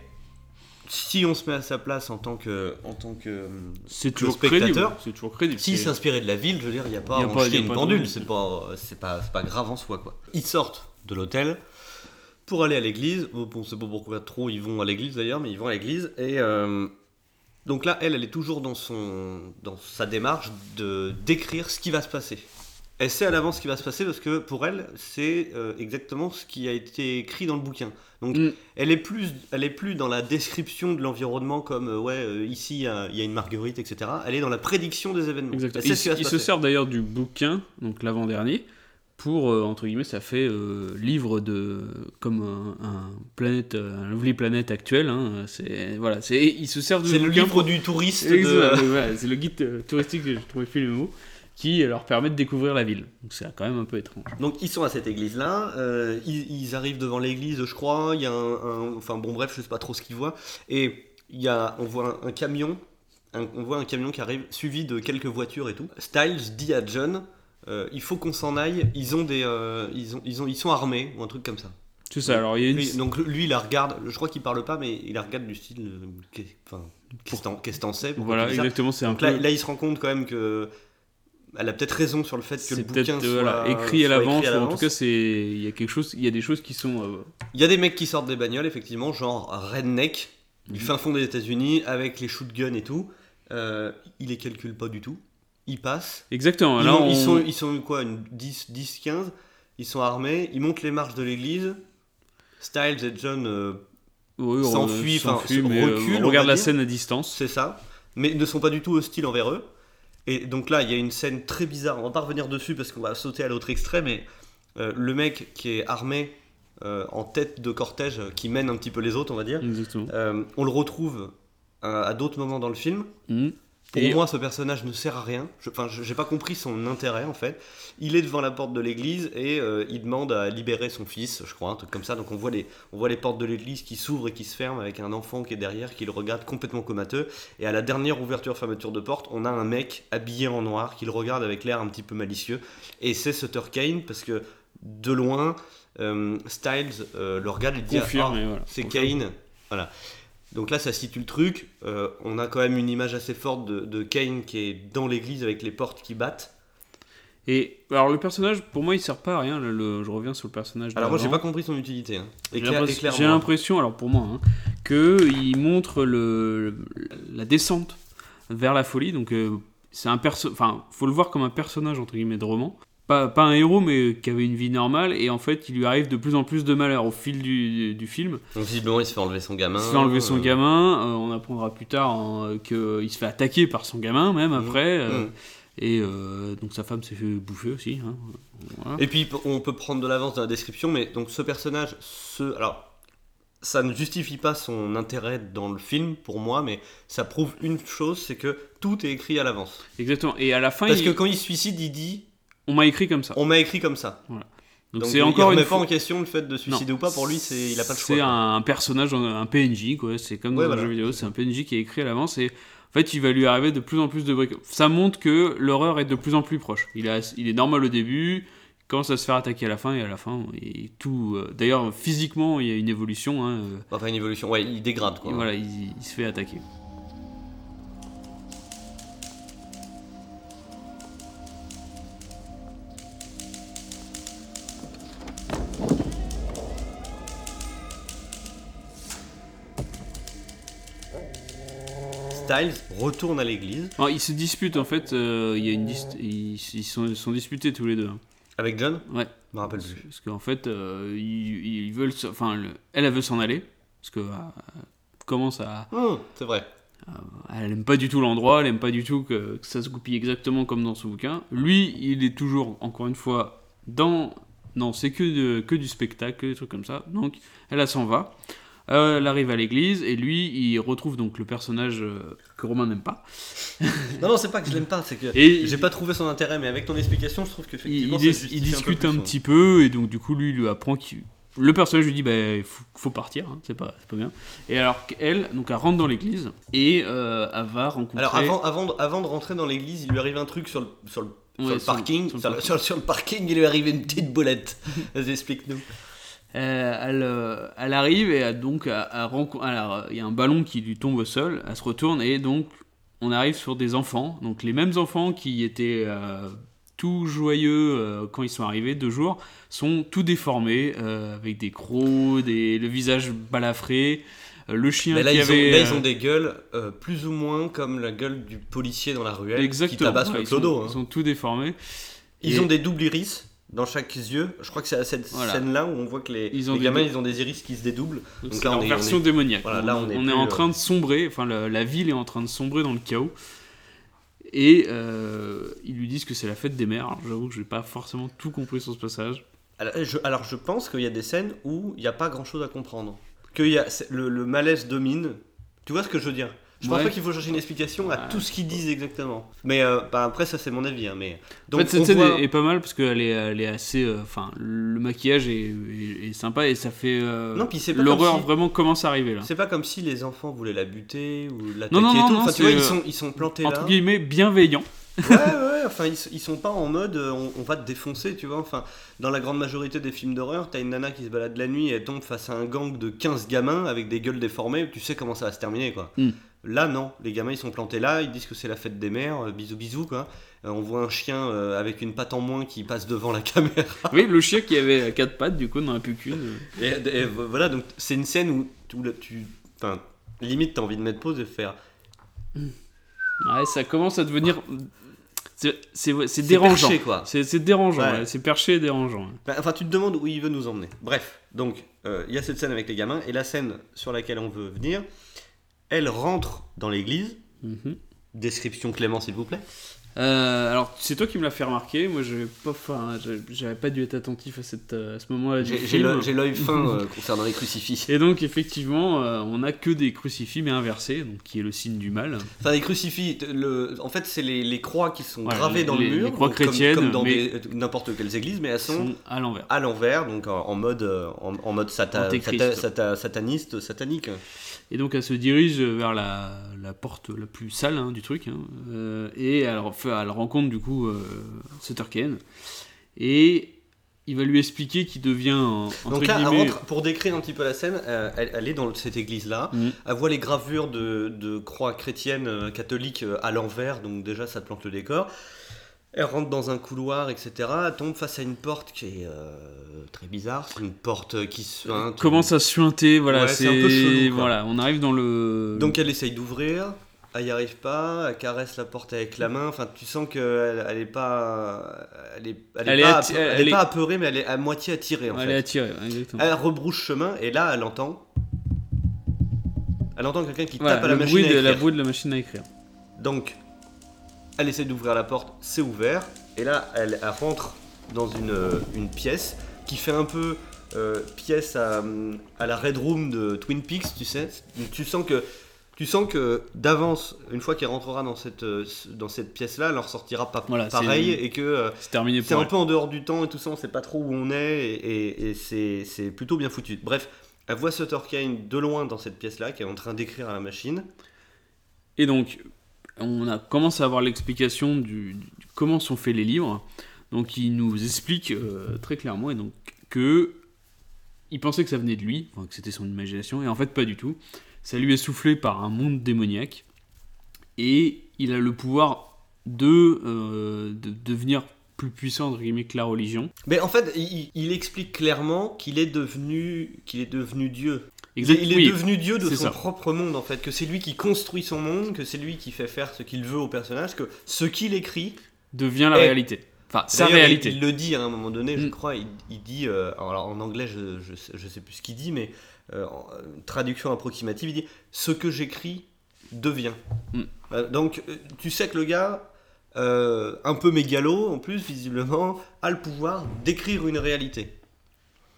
si on se met à sa place en tant que, en tant que, C'est que toujours spectateur. C'est toujours crédible. s'il C'est- s'inspirait de la ville, je veux dire, il n'y a pas Il y à a en pas- chier il y a une pendule. C'est pas, c'est pas, c'est pas grave en soi, quoi. Ils sortent de l'hôtel pour aller à l'église. Bon, on sait pas pourquoi trop ils vont à l'église d'ailleurs, mais ils vont à l'église et euh, donc là, elle, elle est toujours dans son, dans sa démarche de décrire ce qui va se passer. Elle sait à l'avance ce qui va se passer parce que pour elle, c'est euh, exactement ce qui a été écrit dans le bouquin. Donc Mm. elle est plus, elle est plus dans la description de l'environnement comme euh, ouais euh, ici il y, a une marguerite etc. Elle est dans la prédiction des événements. Exactement. Elle sait Il, ce qui va se il se passer. sert d'ailleurs du bouquin, donc l'avant-dernier, pour euh, entre guillemets ça fait euh, livre de comme un, un planète un Lovely Planet actuel hein, c'est voilà c'est ils se servent de C'est le livre pour- du touriste. Exact, de- voilà, c'est le guide euh, touristique que j'ai trouvé plus le mot qui leur permet de découvrir la ville donc c'est quand même un peu étrange Donc ils sont à cette église-là, euh, ils, ils arrivent devant l'église, je crois. Il y a un, un- enfin bon bref, je sais pas trop ce qu'ils voient. Et il y a, on voit un, un camion, on voit un camion qui arrive, suivi de quelques voitures et tout. Styles dit à John, euh, il faut qu'on s'en aille. Ils ont des, euh, ils ont, ils ont, ils sont armés ou un truc comme ça. c'est ça alors il y a une Lui- donc lui, il la regarde. Je crois qu'il parle pas, mais il la regarde du style, euh, qu'est- enfin, qu'est-ce que t'en- qu'est-ce que t'en sais pourquoi voilà tu dis ça exactement c'est un Donc peu là, là, il se rend compte quand même que elle a peut-être raison sur le fait que le c'est peut-être bouquin euh, soit voilà, écrit à soit l'avance ou en tout l'avance. cas c'est il y a quelque chose il y a des choses qui sont euh, Il y a des mecs qui sortent des bagnoles, effectivement, genre redneck, Mhm. du fin fond des États-Unis, avec les shotguns et tout. Euh, il les calcule pas du tout. Ils passent. exactement Ils, là ont- on- ils sont, ils sont quoi, une 10, 10, 15 Ils sont armés, ils montent les marches de l'église. Styles et John, euh, oui, s'enfuient, enfin, euh, reculent, on regarde la scène à distance c'est ça, mais ne sont pas du tout hostiles envers eux. Et donc là, il y a une scène très bizarre. On va pas revenir dessus parce qu'on va sauter à l'autre extrême. Mais euh, le mec qui est armé euh, en tête de cortège, qui mène un petit peu les autres, on va dire, on le retrouve à d'autres moments dans le film. Mhm. Pour Et- moi, ce personnage ne sert à rien. Je- Enfin, je- j'ai pas compris son intérêt en fait. Il est devant la porte de l'église et euh, il demande à libérer son fils, je crois, un truc comme ça. Donc on voit les, on voit les portes de l'église qui s'ouvrent et qui se ferment avec un enfant qui est derrière, qui le regarde complètement comateux. Et à la dernière ouverture-fermeture de porte, on a un mec habillé en noir qui le regarde avec l'air un petit peu malicieux. Et c'est Sutter Kane parce que de loin, euh, Styles euh, le regarde et dit Ah, voilà. c'est. Kane. Voilà. Donc là, ça situe le truc. Euh, on a quand même une image assez forte de, de Kane qui est dans l'église avec les portes qui battent. Et alors le personnage, pour moi, il sert pas à rien. le- le- je reviens sur le personnage. Alors moi, j'ai pas compris son utilité. hein. J'ai l'impression- éclaire-moi. J'ai l'impression, alors pour moi, hein, que il montre le, la descente vers la folie. Donc euh, c'est un perso, enfin, faut le voir comme un personnage entre guillemets de roman. Pas, pas un héros, mais qui avait une vie normale. Et en fait, il lui arrive de plus en plus de malheurs au fil du, du film. Donc visiblement, il se fait enlever son gamin. Il se fait enlever son euh, gamin. euh, on apprendra plus tard hein, qu'il se fait attaquer par son gamin, même après. euh, Mhm. Et euh, donc sa femme s'est fait bouffer aussi. hein. Voilà. Et puis on peut prendre de l'avance dans la description, mais donc ce personnage, ce, alors ça ne justifie pas son intérêt dans le film pour moi, mais ça prouve une chose, c'est que tout est écrit à l'avance. Exactement. Et à la fin, Parce il- que quand il se suicide, il dit, on m'a écrit comme ça. on m'a écrit comme ça. Donc Donc c'est encore une pas fois. en question le fait de suicider ou pas. Pour lui, c'est il a pas le choix. C'est un personnage, un PNJ, quoi. C'est comme Ouais, dans voilà. un jeu vidéo, c'est un PNJ qui est écrit à l'avance et en fait, il va lui arriver de plus en plus de briques. Ça montre que l'horreur est de plus en plus proche. Il, a, il est normal au début, il commence à se faire attaquer à la fin et à la fin, et tout. euh, D'ailleurs, physiquement, il y a une évolution. hein, euh, Enfin une évolution. Ouais, il dégrade quoi. et voilà, il, il se fait attaquer. Styles retourne à l'église Alors, ils se disputent en fait. euh, il y a une dis- ils, ils sont, disputés tous les deux. avec John? Ouais. Je me rappelle plus. Parce qu'en fait, euh, ils, ils veulent. se- Enfin, le- elle, elle veut s'en aller. Parce que. euh, commence à. Hum, c'est vrai. Elle aime pas du tout l'endroit, elle aime pas du tout que, que ça se goupille exactement comme dans ce bouquin. Lui, il est toujours, encore une fois, dans. Non, c'est que, de- que du spectacle, que des trucs comme ça. Donc, elle, elle s'en va. Euh, elle arrive à l'église et lui, il retrouve donc le personnage euh, que Romain n'aime pas. Non, non, c'est pas que je l'aime pas, c'est que Et- j'ai pas trouvé son intérêt, mais avec ton explication, je trouve Il, qu'effectivement, il il peu discute un, petit peu et donc du coup lui il lui apprend qu'il le personnage lui dit bah il faut, faut partir hein, c'est pas c'est pas bien et alors qu'elle donc elle rentre dans l'église et euh, elle va rencontrer Alors avant, avant, de, avant de rentrer dans l'église, il lui arrive un truc sur le, sur le, sur Ouais, le sur le- parking. sur le le, sur- sur le parking, il lui arrive une petite boulette. Vas-y, explique-nous. Euh, elle, euh, elle arrive et elle, donc alors, il y a un ballon qui lui tombe au sol elle se retourne et donc on arrive sur des enfants donc les mêmes enfants qui étaient euh, tout joyeux euh, quand ils sont arrivés deux jours sont tout déformés euh, avec des crocs des, le visage balafré euh, le chien Mais là, qui ils, avait ont, là, ils euh, ont des gueules euh, plus ou moins comme la gueule du policier dans la ruelle qui Exactement. tabasse Ouais, le ils, sont, clodo. hein. ils sont tout déformés. Ils Et- ont des doubles iris dans chaque yeux. Je crois que c'est à cette Voilà. scène-là où on voit que les, Ils ont les gamins, ils ont des iris qui se dédoublent. Donc Donc là, en on est, version on est- démoniaque. voilà, là, on est on est en euh, train de sombrer. Enfin, la, la ville est en train de sombrer dans le chaos. Et euh, ils lui disent que c'est la fête des mères. J'avoue que j'ai pas forcément tout compris sur ce passage. Alors je, alors, je pense qu'il y a des scènes où il n'y a pas grand chose à comprendre. Que il y a, c'est- le, le malaise domine. Tu vois ce que je veux dire? Je pense Ouais. pas qu'il faut chercher une explication à tout ce qu'ils disent exactement. Mais euh, bah, après, ça c'est mon avis. hein, mais... Donc, en fait, cette scène voit- est, pas mal parce qu'elle est, elle est assez. euh, Enfin, le maquillage est, est- est sympa et ça fait. euh, Non, puis c'est pas L'horreur si- vraiment commence à arriver là. C'est pas comme si les enfants voulaient la buter ou l'attaquer Non, non, et tout. non, Enfin, tu vois, c'est, ils sont, ils sont plantés Entre là. guillemets, bienveillant. Ouais, ouais, enfin, ils, ils sont pas en mode on, on va te défoncer, tu vois. Enfin, dans la grande majorité des films d'horreur, t'as une nana qui se balade la nuit et elle tombe face à un gang de 15 gamins avec des gueules déformées, tu sais comment ça va se terminer, quoi. Mm. Là, non, les gamins ils sont plantés là, ils disent que c'est la fête des mères, euh, bisous bisous, quoi. Euh, on voit un chien euh, avec une patte en moins qui passe devant la caméra. oui, le chien qui avait quatre pattes, du coup, n'en a plus qu'une. Et, et voilà, donc c'est une scène où, où là, tu. Enfin, limite, t'as envie de mettre pause et de faire. Ouais, ça commence à devenir. C'est dérangeant. perché, quoi. C'est dérangeant, Ouais. ouais, c'est perché et dérangeant. Bah, Enfin, tu te demandes où il veut nous emmener. Bref, donc, euh, il y a cette scène avec les gamins, et la scène sur laquelle on veut venir, elle rentre dans l'église. Mhm. Description Clément, s'il vous plaît. Euh, alors, c'est toi qui me l'as fait remarquer. Moi, j'avais pas, j'avais- pas dû être attentif à, cette, euh, à ce moment-là J'ai l'œil- j'ai l'œil fin euh, concernant les crucifix. Et donc, effectivement, euh, on a que des crucifix, mais inversés, donc qui est le signe du mal. Enfin, les crucifix, le, en fait, c'est les, les croix qui sont Voilà, gravées les- dans les- le mur. les croix donc chrétiennes, Comme, dans mais- des- n'importe quelles églises, mais elles sont, sont à l'envers. à l'envers, donc en, en mode, en, en mode sata- Antéchrist. sata- sata- sataniste, satanique. Et donc elle se dirige vers la, la porte la plus sale hein, du truc. hein, euh, et elle, elle rencontre du coup euh, Sutter Kane. Et il va lui expliquer qu'il devient, en- entre Donc là, elle guillemets... rentre- pour décrire un petit peu la scène, euh, elle, elle est dans cette église-là. Mhm. Elle voit les gravures de, de croix chrétiennes euh, catholiques à l'envers, donc déjà ça plante le décor. Elle rentre dans un couloir, etc. Elle tombe face à une porte qui est euh, très bizarre. C'est une porte qui se. qui- commence à suinter, voilà, Ouais, c'est un peu chelou, quoi. Voilà, on arrive dans le... Donc elle essaye d'ouvrir, elle n'y arrive pas, elle caresse la porte avec la main. Enfin, tu sens qu'elle elle est pas. Elle est, elle est Elle pas, elle est apeurée, mais elle est à moitié attirée en elle fait. est attirée, exactement. Elle rebrouche chemin et là elle entend. Elle entend quelqu'un qui Voilà, tape à la le machine à écrire. bruit de la machine à écrire. Donc elle essaie d'ouvrir la porte, c'est ouvert. Et là elle, elle rentre dans une, euh, une pièce qui fait un peu euh, pièce à, à la Red Room de Twin Peaks, tu sais. Tu sens que. Tu sens que d'avance, une fois qu'elle rentrera dans cette, euh, dans cette pièce-là, elle en ressortira pas Voilà, pareil c'est- et que euh, C'est un elle. peu en dehors du temps et tout ça, on sait pas trop où on est et, et- c'est plutôt bien foutu. Bref, elle voit Sutter Kane de loin dans cette pièce-là, qui est en train d'écrire à la machine. Et donc, on a commencé à avoir l'explication du, comment sont faits les livres. Donc, il nous explique euh, très clairement et donc que il pensait que ça venait de lui, que c'était son imagination, et en fait pas du tout. Ça lui est soufflé par un monde démoniaque, et il a le pouvoir de, euh, de devenir plus puissant entre guillemets que la religion. Mais en fait, il, il explique clairement qu'il est devenu qu'il est devenu Dieu. Il, est- il est oui, devenu Dieu de son ça. propre monde en fait, que c'est lui qui construit son monde, que c'est lui qui fait faire ce qu'il veut au personnage, que ce qu'il écrit, devient la réalité. Enfin, sa D'ailleurs, il- réalité. Il, le dit à un moment donné, je Mm. crois. Il, il dit, euh, alors en anglais, je, je, sais- je sais plus ce qu'il dit, mais euh, en euh, traduction approximative, il dit ce que j'écris devient. Mm. Euh, donc, tu sais que le gars, un peu mégalo en plus, visiblement, a le pouvoir d'écrire une réalité.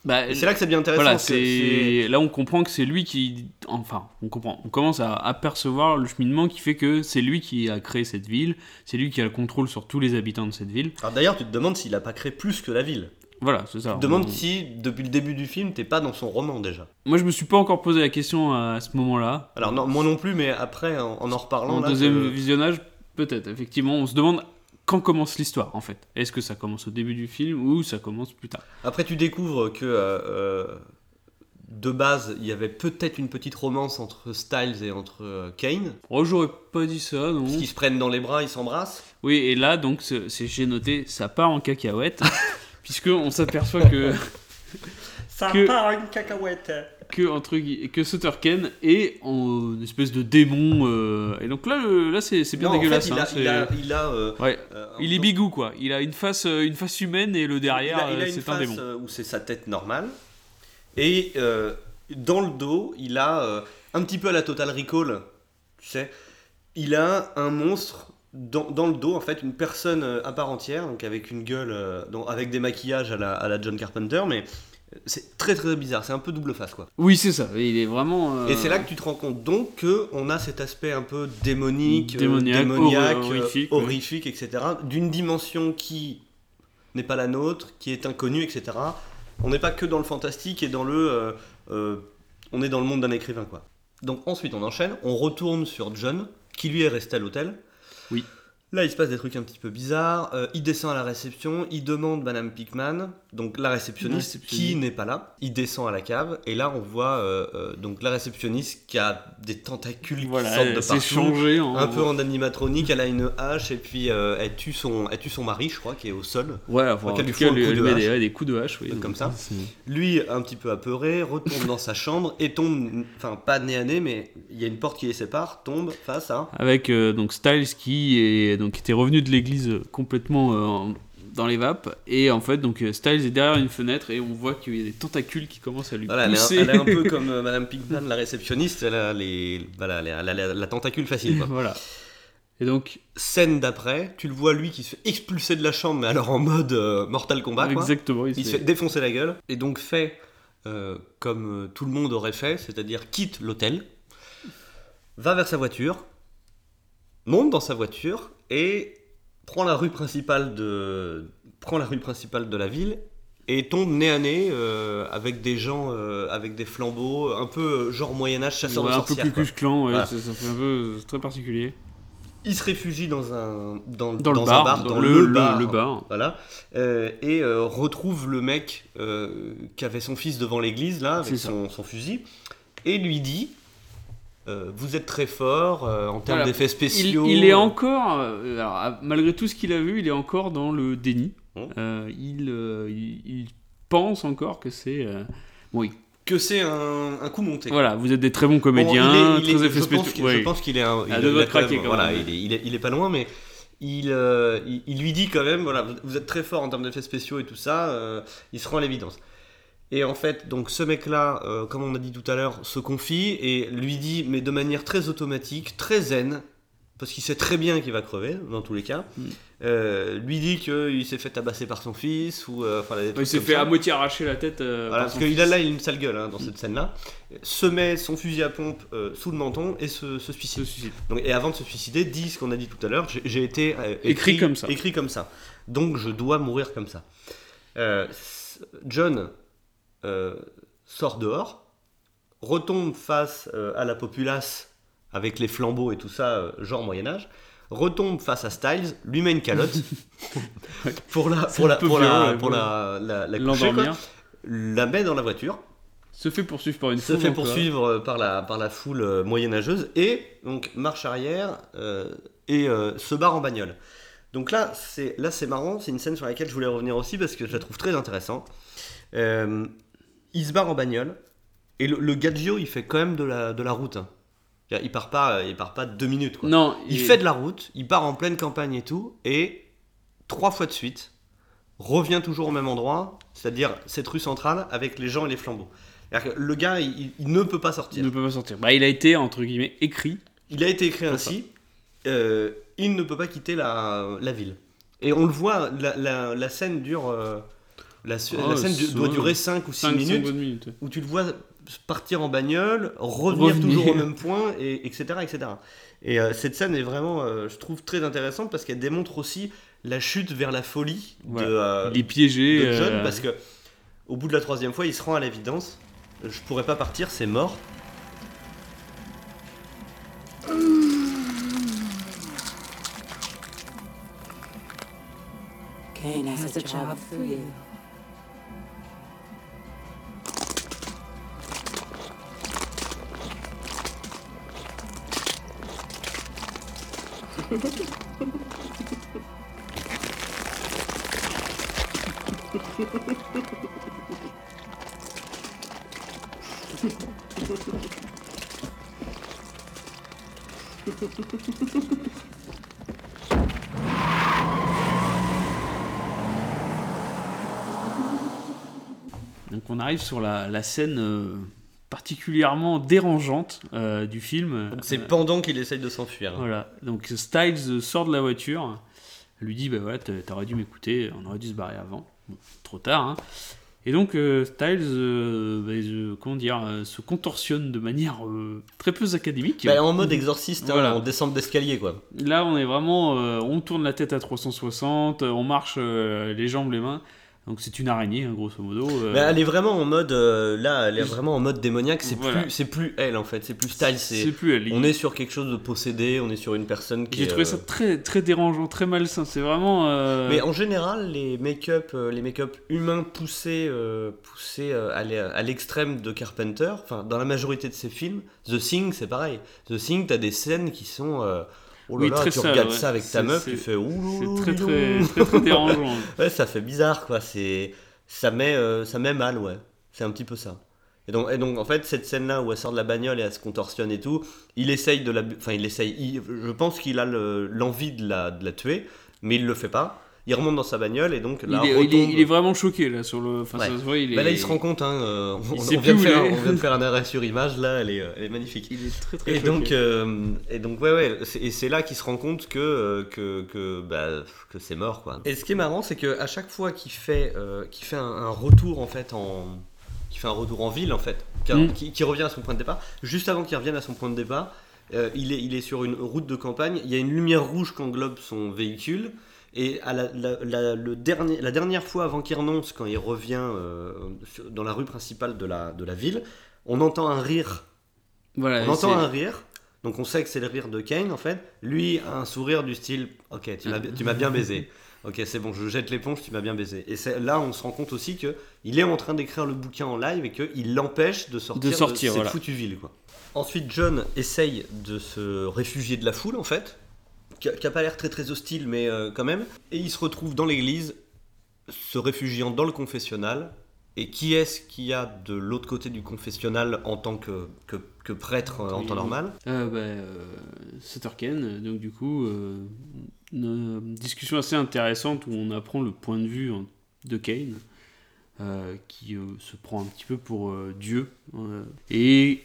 Bah, c'est là que c'est bien intéressant. Voilà, c'est là on comprend que c'est lui qui, enfin, on comprend, on commence à apercevoir le cheminement qui fait que c'est lui qui a créé cette ville, c'est lui qui a le contrôle sur tous les habitants de cette ville. Alors d'ailleurs, tu te demandes s'il a pas créé plus que la ville. Voilà, c'est ça. Tu te demandes On- si, depuis le début du film, t'es pas dans son roman déjà. Moi, je me suis pas encore posé la question à ce moment-là. Alors non, moi non plus, mais après, en en, en reparlant, En là, deuxième visionnage, peut-être. Effectivement, on se demande quand commence l'histoire en fait. Est-ce que ça commence au début du film ou ça commence plus tard Après, tu découvres que euh, euh, de base, il y avait peut-être une petite romance entre Styles et entre euh, Kane. Oh, j'aurais pas dit ça, non. Parce qu'ils se prennent dans les bras, ils s'embrassent. Oui, et là, donc, c'est j'ai noté, ça part en cacahuète, puisque on s'aperçoit que Ça Que- part une cacahuète. Que entre que Sutter Kane est en espèce de démon euh, et donc là le- là c'est c'est bien Non, en dégueulasse il hein, a, il a, il a, euh, ouais. euh, il est bigou quoi. Il a une face une face humaine et le derrière c'est un démon. où c'est sa tête normale. Et dans le dos, il a un petit peu à la Total Recall, tu sais, il a un monstre dans, dans le dos en fait une personne à part entière, donc avec une gueule, euh, donc avec des maquillages à la, à la John Carpenter, mais c'est très très bizarre, c'est un peu double face quoi. Oui, c'est ça. Il est vraiment. euh, Et c'est là que tu te rends compte donc que on a cet aspect un peu démonique, euh, Démoniaque, démoniaque, hor- euh, horrifique, ouais. etc. D'une dimension qui n'est pas la nôtre, qui est inconnue, etc. On n'est pas que dans le fantastique et dans le, euh, euh, on est dans le monde d'un écrivain quoi. Donc ensuite on enchaîne, on retourne sur John qui lui est resté à l'hôtel. Oui. Là, il se passe des trucs un petit peu bizarres. Euh, il descend à la réception, il demande Madame Pickman, donc la réceptionniste, qui n'est pas là. Il descend à la cave et là, on voit euh, euh, donc la réceptionniste qui a des tentacules Voilà, qui sortent de elle partout, changée en. un peu en animatronique. Elle a une hache et puis elle tue son, elle tue son mari, je crois, qui est au sol. Ouais, enfin, tout lui cas, elle coup lui de met des, coups de hache, oui. Comme ça. Lui, un petit peu apeuré, retourne dans sa chambre et tombe, enfin pas nez à nez, mais il y a une porte qui les sépare, tombe face à. Avec donc Styles qui est donc était revenu de l'église euh, complètement euh, dans les vapes et en fait donc euh, Styles est derrière une fenêtre et on voit qu'il y a des tentacules qui commencent à lui Voilà, elle, est un, pousser. elle est un peu comme euh, Madame Pinkman, la réceptionniste, elle a, les, voilà, la, la- la tentacule facile. Quoi. voilà. Et donc Scène d'après, tu le vois lui qui se fait expulser de la chambre, mais alors en mode euh, Mortal Kombat. Quoi. exactement, il, Il se fait défoncer la gueule, et donc fait euh, comme tout le monde aurait fait, c'est-à-dire quitte l'hôtel, va vers sa voiture, monte dans sa voiture et prend la rue principale de, prend la rue principale de la ville et tombe nez à nez euh, avec des gens euh, avec des flambeaux, un peu euh, genre Moyen-Âge, chasseur Ouais, de un peu sorcières. plus clan, ouais, Voilà. ça, ça fait un peu très particulier. Il se réfugie dans un, dans, Dans, le un bar, dans, dans le, bar. le bar. Voilà. Euh, et retrouve le mec qui avait son fils devant l'église, là, avec son fusil, et lui dit euh, Vous êtes très fort euh, en termes Voilà. d'effets spéciaux. il est encore, euh, alors, malgré tout ce qu'il a vu, il est encore dans le déni. Mmh. Euh, il, il, il pense encore que c'est. bon, il- Que c'est un, un coup monté. voilà, vous êtes des très bons Bon, comédiens, il est- il est- très effets je pense spéciaux. qu'il- ouais. Je pense qu'il est un. Il- de il doit a quand même- craquer, quand Voilà, même. il est, est, il est pas loin, mais il, euh, il, lui dit quand même voilà, vous- vous êtes très fort en termes d'effets spéciaux et tout ça, euh, il se rend à l'évidence. Et en fait, donc ce mec-là, euh, comme on a dit tout à l'heure, se confie et lui dit, mais de manière très automatique, très zen, parce qu'il sait très bien qu'il va crever, dans tous les cas, Mm. euh, lui dit qu'il s'est fait tabasser par son fils, ou euh, enfin, il s'est fait ça. à moitié arracher la tête. Voilà, par parce qu'il a là une sale gueule hein, dans cette scène-là, se met son fusil à pompe sous le menton et se, se suicide. Se suicide. Donc, et avant de se suicider, dit ce qu'on a dit tout à l'heure, j'ai- j'ai été Écrit comme ça. Écrit comme ça. Donc je dois mourir comme ça. John sort dehors, retombe face euh, à la populace avec les flambeaux et tout ça, euh, genre Moyen-Âge, retombe face à Styles, lui met une calotte pour la, pour la, pour la, pour la, la, la coucher, L'endormir. quoi. la met dans la voiture, Se fait poursuivre par une se foule fait poursuivre euh, par la, par la foule euh, moyenâgeuse et donc marche arrière euh, et euh, se barre en bagnole. Donc là, c'est là c'est marrant, c'est une scène sur laquelle je voulais revenir aussi parce que je la trouve très intéressante. Il se barre en bagnole et le, le Gaggio il fait quand même de la, de la route. hein. Il part pas, il part pas deux minutes quoi. Non, Il fait de la route, il part en pleine campagne et tout, et trois fois de suite, revient toujours au même endroit, c'est-à-dire cette rue centrale avec les gens et les flambeaux. C'est-à-dire que le gars, il, il ne peut pas Il sortir. ne peut pas sortir. Bah, il a été, entre guillemets, écrit. Il a été écrit ainsi, euh, il ne peut pas quitter la, la ville. Et on le voit, la, la- la scène dure... euh, la, Oh, la scène du- doit durer 5 ou 6 5 minutes, minutes. où tu le vois partir en bagnole, revenir, Revenir. toujours au même point, et, etc. etc. Et euh, cette scène est vraiment, euh, je trouve, très intéressante parce qu'elle démontre aussi la chute vers la folie de, euh, de John, euh, parce que au bout de la troisième fois, il se rend à l'évidence, je pourrais pas partir, c'est mort. Kane has a job for you. Donc on arrive sur la, la scène euh, particulièrement dérangeante euh, du film. Donc c'est Euh, pendant qu'il essaye de s'enfuir. Voilà, donc Styles sort de la voiture, lui dit bah voilà, t'a- t'aurais dû m'écouter, on aurait dû se barrer avant. Bon, trop tard, hein. Et donc euh, Styles, euh, bah, comment dire, se contorsionne de manière très peu académique. Bah, en mode exorciste, hein, Voilà. en descente d'escalier quoi. Là, on est vraiment, on tourne la tête à 360, euh, on marche les jambes, les mains. Donc c'est une araignée, hein, grosso modo. euh. Mais elle est vraiment en mode euh, là, elle est vraiment en mode démoniaque. C'est Voilà. plus, c'est plus elle en fait, c'est plus Styles. c'est plus elle. on est sur quelque chose de possédé, on est sur une personne qui. J'ai trouvé ça euh, très, très dérangeant, très malsain. C'est vraiment. Mais en général, les make-up, les make-up humains poussés, poussés à l'e- à l'extrême de Carpenter, enfin dans la majorité de ses films, The Thing, c'est pareil. The Thing, t'as des scènes qui sont, oh là Oui, là, très tu sale, regardes ouais. ça avec ta meuf, tu fais ouh, C'est très, très, très, très dérangeant. Ouais, ça fait bizarre, quoi. C'est, ça met, euh, ça met mal, ouais. C'est un petit peu ça. Et donc, et donc, en fait, cette scène-là où elle sort de la bagnole et elle se contorsionne et tout, il essaye de la, enfin, il essaye. il- je pense qu'il a le- l'envie de la, de la tuer, mais il le fait pas. Il remonte dans sa bagnole et donc là, il, est, retombe- il est vraiment choqué là sur le. Enfin, Ouais. ça se voit, il est. Bah là, il se rend compte. Hein, euh, on, vient de faire, il est. on vient de faire un arrêt sur image. Là, elle est, elle est magnifique. Il est très très Et choqué. donc, euh, et donc, ouais, ouais, et c'est là qu'il se rend compte que euh, que que, bah, que c'est mort, quoi. Et ce qui est marrant, c'est que à chaque fois qu'il fait euh, qu'il fait un, un retour en fait en qui fait un retour en ville en fait, qui, Mm. qui- qui revient à son point de départ, juste avant qu'il revienne à son point de départ, euh, il est il est sur une route de campagne. Il y a une lumière rouge qui englobe son véhicule. Et à la, la- la- le dernier, la dernière fois avant qu'il renonce, quand il revient euh, dans la rue principale de la, de la ville, on entend un rire voilà, on entend un rire, donc on sait que c'est le rire de Kane en fait. Lui a un sourire du style Ok, tu m'as, bien baisé. Ok, c'est bon, je jette l'éponge, tu m'as bien baisé. Et là, on se rend compte aussi que il est en train d'écrire le bouquin en live et qu'il l'empêche de sortir De sortir, cette voilà. foutue ville. Quoi. Ensuite, John essaye de se réfugier de la foule en fait, qui a, qui a pas l'air très très hostile, mais euh, quand même. Et il se retrouve dans l'église, se réfugiant dans le confessionnal. Et qui est-ce qu'il y a de l'autre côté du confessionnal en tant que, que, que prêtre euh, en temps normal? Euh, bah, euh, donc du coup, euh, une discussion assez intéressante où on apprend le point de vue hein, de Kane, qui se prend un petit peu pour Dieu, euh, et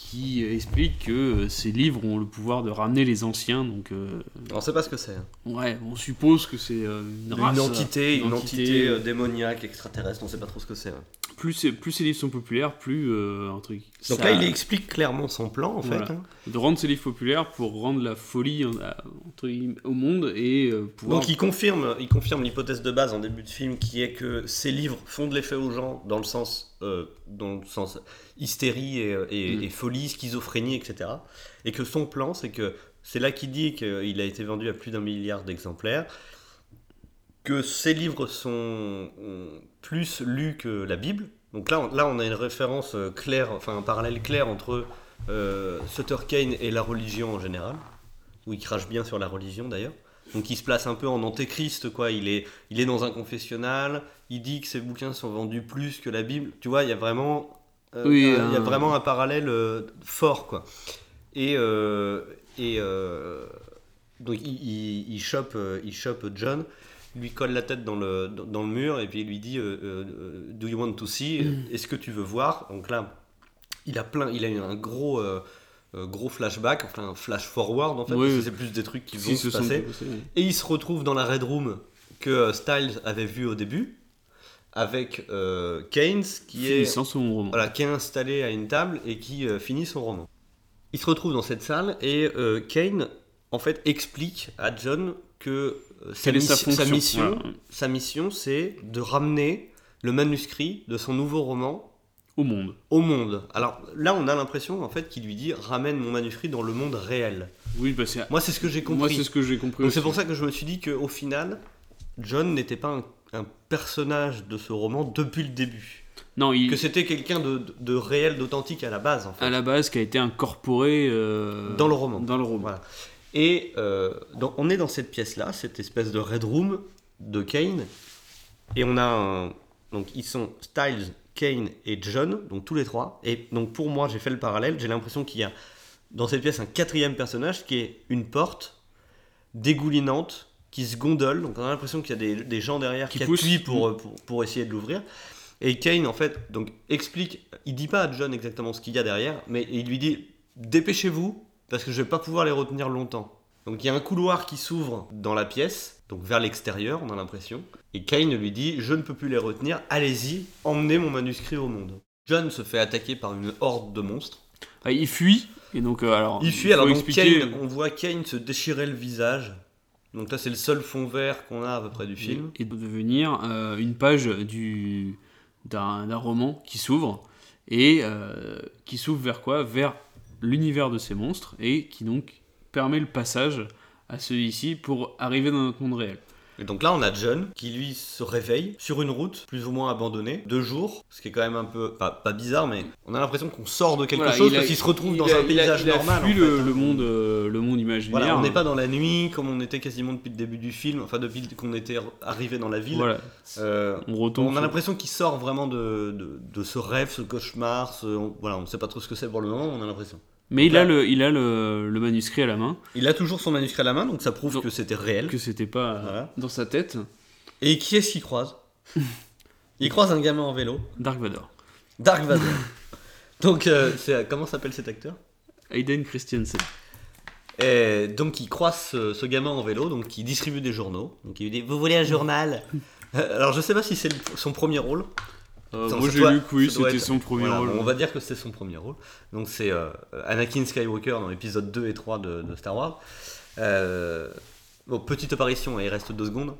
qui explique que euh, ces livres ont le pouvoir de ramener les anciens, donc euh, On sait pas ce que c'est. hein. ouais, on suppose que c'est euh, une, Une, race, entité, une une entité, entité euh, euh, démoniaque, extraterrestre, on sait pas trop ce que c'est. Plus, plus ces livres sont populaires, plus euh, un truc. Donc ça- là, il explique clairement son plan en Voilà. fait. hein. de rendre ces livres populaires pour rendre la folie entre au monde et euh, pouvoir. Donc il confirme, il confirme l'hypothèse de base en début de film qui est que ces livres font de l'effet aux gens dans le sens, euh, dans le sens hystérie et, et- Mm. et folie, schizophrénie, etc. Et que son plan, c'est que c'est là qu'il dit qu'il a été vendu à plus d'un milliard d'exemplaires, que ces livres sont euh, plus lus que la Bible. Donc là, on, là, on a une référence euh, claire, enfin un parallèle clair entre euh, Sutter Kane et la religion en général, où il crache bien sur la religion d'ailleurs. Donc il se place un peu en antéchrist, quoi. Il est, il est dans un confessionnal, il dit que ses bouquins sont vendus plus que la Bible. Tu vois, il y a vraiment, euh, Oui, un- il y a vraiment un parallèle euh, fort, quoi. Et, euh, et euh, donc il, il, il chope, euh, il chope John, lui colle la tête dans le, dans, dans le mur et puis il lui dit euh, euh, Do you want to see? Est-ce que tu veux voir? Donc là, il a plein, il a eu un gros, euh, gros flashback, enfin un flash forward en fait, Oui, parce que oui. c'est plus des trucs qui Si, vont se passer. passés, oui. Et il se retrouve dans la Red Room que Styles avait vu au début, avec euh, Keynes qui est, son roman. voilà, qui est installé à une table et qui euh, finit son roman. Il se retrouve dans cette salle et Kane en fait explique à John que sa, est sa mission- sa mission, Voilà. sa mission, c'est de ramener le manuscrit de son nouveau roman Au monde. au monde. Alors là, on a l'impression en fait qu'il lui dit ramène mon manuscrit dans le monde réel. Oui, bah c'est. Moi, c'est ce que j'ai compris. Moi, c'est ce que j'ai compris. C'est pour ça que je me suis dit qu'au final, John n'était pas un, un personnage de ce roman depuis le début. Non, il. Que c'était quelqu'un de, de- de réel, d'authentique à la base, en fait. à la base, qui a été incorporé. euh, Dans le roman. Dans le roman. Voilà. Et euh, donc, on est dans cette pièce-là, cette espèce de Red Room de Kane. Et on a un... Donc ils sont Styles, Kane et John, donc tous les trois. Et donc pour moi, j'ai fait le parallèle, j'ai l'impression qu'il y a dans cette pièce un quatrième personnage qui est une porte dégoulinante qui se gondole. Donc on a l'impression qu'il y a des, des gens derrière qui, Qui poussent. appuient pour, pour, pour essayer de l'ouvrir. Et Kane, en fait, donc explique, il dit pas à John exactement ce qu'il y a derrière, mais il lui dit dépêchez-vous, parce que je vais pas pouvoir les retenir longtemps. Donc il y a un couloir qui s'ouvre dans la pièce, donc vers l'extérieur, on a l'impression. Et Kane lui dit je ne peux plus les retenir, allez-y, emmenez mon manuscrit au monde. John se fait attaquer par une horde de monstres. Ah, il fuit, et donc, euh, alors. Il fuit, alors donc expliquer- Kane, on voit Kane se déchirer le visage. Donc là c'est le seul fond vert qu'on a à peu près du film. et de devenir euh, une page du d'un d'un roman qui s'ouvre et euh, qui s'ouvre vers quoi? Vers l'univers de ces monstres et qui donc permet le passage à celui-ci pour arriver dans notre monde réel. Et donc là, on a John qui lui se réveille sur une route plus ou moins abandonnée, deux jours, ce qui est quand même un peu, pas, pas bizarre, mais on a l'impression qu'on sort de quelque Voilà, chose parce qu'il se retrouve dans a- un il a- paysage il a normal. fui en le, fait. le monde, euh, le monde imaginaire. Voilà, on n'est pas dans la nuit comme on était quasiment depuis le début du film, enfin depuis qu'on était arrivé dans la ville. Voilà. Euh, On retombe. on a l'impression qu'il sort vraiment de, de, de ce rêve, ce cauchemar, ce, on, voilà, on ne sait pas trop ce que c'est pour le moment, on a l'impression. Mais il là- a, le, il a le, le manuscrit à la main, Il a toujours son manuscrit à la main, donc ça prouve Donc- que c'était réel. que c'était pas Voilà. dans sa tête. Et qui est-ce qu'il croise? Il croise un gamin en vélo, Dark Vador. Dark Vador. donc, euh, comment s'appelle cet acteur? Aiden Christiansen. Et donc il croise ce, ce gamin en vélo, donc qui distribue des journaux. Donc il lui dit Vous voulez un journal? Euh, Alors je sais pas si c'est son premier rôle. Euh, moi j'ai lu que oui, c'était son premier voilà, rôle. On va dire que c'est son premier rôle. Donc c'est euh, Anakin Skywalker dans l'épisode 2 et 3 de, de Star Wars. Euh, bon, petite apparition et il reste deux secondes.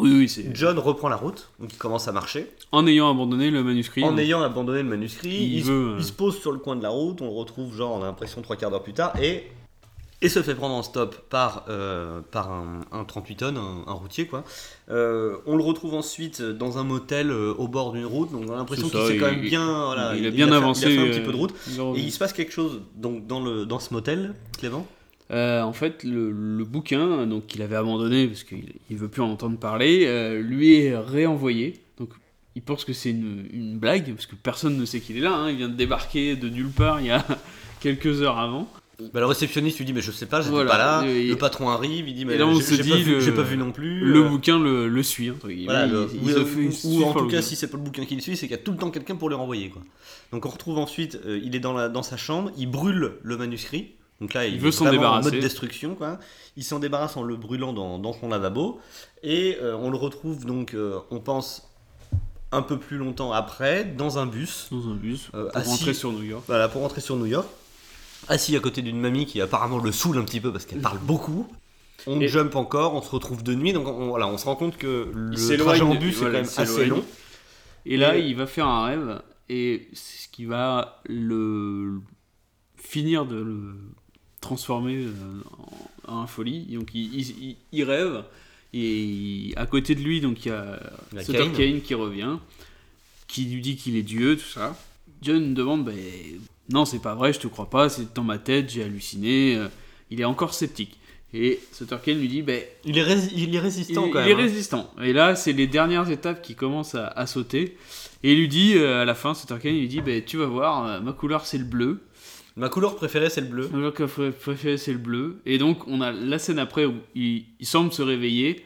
Oui, oui, c'est. John reprend la route, donc il commence à marcher. En ayant abandonné le manuscrit. En donc- ayant abandonné le manuscrit, Il il, se- veut, euh, il se pose sur le coin de la route, on le retrouve genre on a l'impression trois quarts d'heure plus tard et, et se fait prendre en stop par, euh, par un, un 38 tonnes, un, un routier quoi. Euh, on le retrouve ensuite dans un motel euh, au bord d'une route, donc on a l'impression qu'il s'est quand même bien, voilà, il a bien avancé. il a fait un petit peu de route. Et il se passe quelque chose donc dans, le, dans ce motel, Clément? Euh, en fait, le, le bouquin, donc qu'il avait abandonné parce qu'il il veut plus en entendre parler, euh, lui est réenvoyé. Donc, il pense que c'est une, une blague parce que personne ne sait qu'il est là. hein. Il vient de débarquer de nulle part il y a quelques heures avant. Bah, Le réceptionniste lui dit mais je sais pas, j'étais Voilà. pas là. Et- le patron arrive, il dit mais là, on se dit, pas, vu- le- j'ai pas vu non plus. Le Euh, bouquin le, le suit. entre guillemets. Voilà, le- il, il ou, en tout le cas, si c'est pas le bouquin qui le suit, c'est qu'il y a tout le temps quelqu'un pour les renvoyer. Quoi. Donc on retrouve ensuite, euh, il est dans, la, dans sa chambre, il brûle le manuscrit. Donc là, il, Il veut s'en débarrasser. En mode destruction, quoi. Il s'en débarrasse en le brûlant dans, dans son lavabo. Et euh, on le retrouve donc, on pense, un peu plus longtemps après, dans un bus. dans un bus pour assis- rentrer sur New York. Voilà, pour rentrer sur New York. Assis à côté d'une mamie qui apparemment le saoule un petit peu parce qu'elle parle beaucoup. On Et- jump encore, on se retrouve de nuit, donc on, voilà, on se rend compte que le s'éloigne trajet en bus voilà, est quand même assez s'éloigne. long. Et là, Et- il va faire un rêve, et c'est ce qui va le finir de le transformer euh, en, en folie. Donc il, il- il- il rêve, et il- à côté de lui, donc il y a Il y a Sutter Kane. Kane qui revient, qui lui dit qu'il est Dieu, tout ça. John demande, ben, non, c'est pas vrai, je te crois pas, c'est dans ma tête, j'ai halluciné. euh, Il est encore sceptique. Et Sutter Kane lui dit, ben, Il est, rési- il est résistant il, quand il même. est hein. résistant. Et là, c'est les dernières étapes qui commencent à, à sauter. Et il lui dit, euh, à la fin, Sutter Kane, il lui dit bah, Tu vas voir, euh, ma couleur c'est le bleu. Ma couleur préférée c'est le bleu. Ma couleur pré- préférée c'est le bleu. Et donc, on a la scène après où il, il semble se réveiller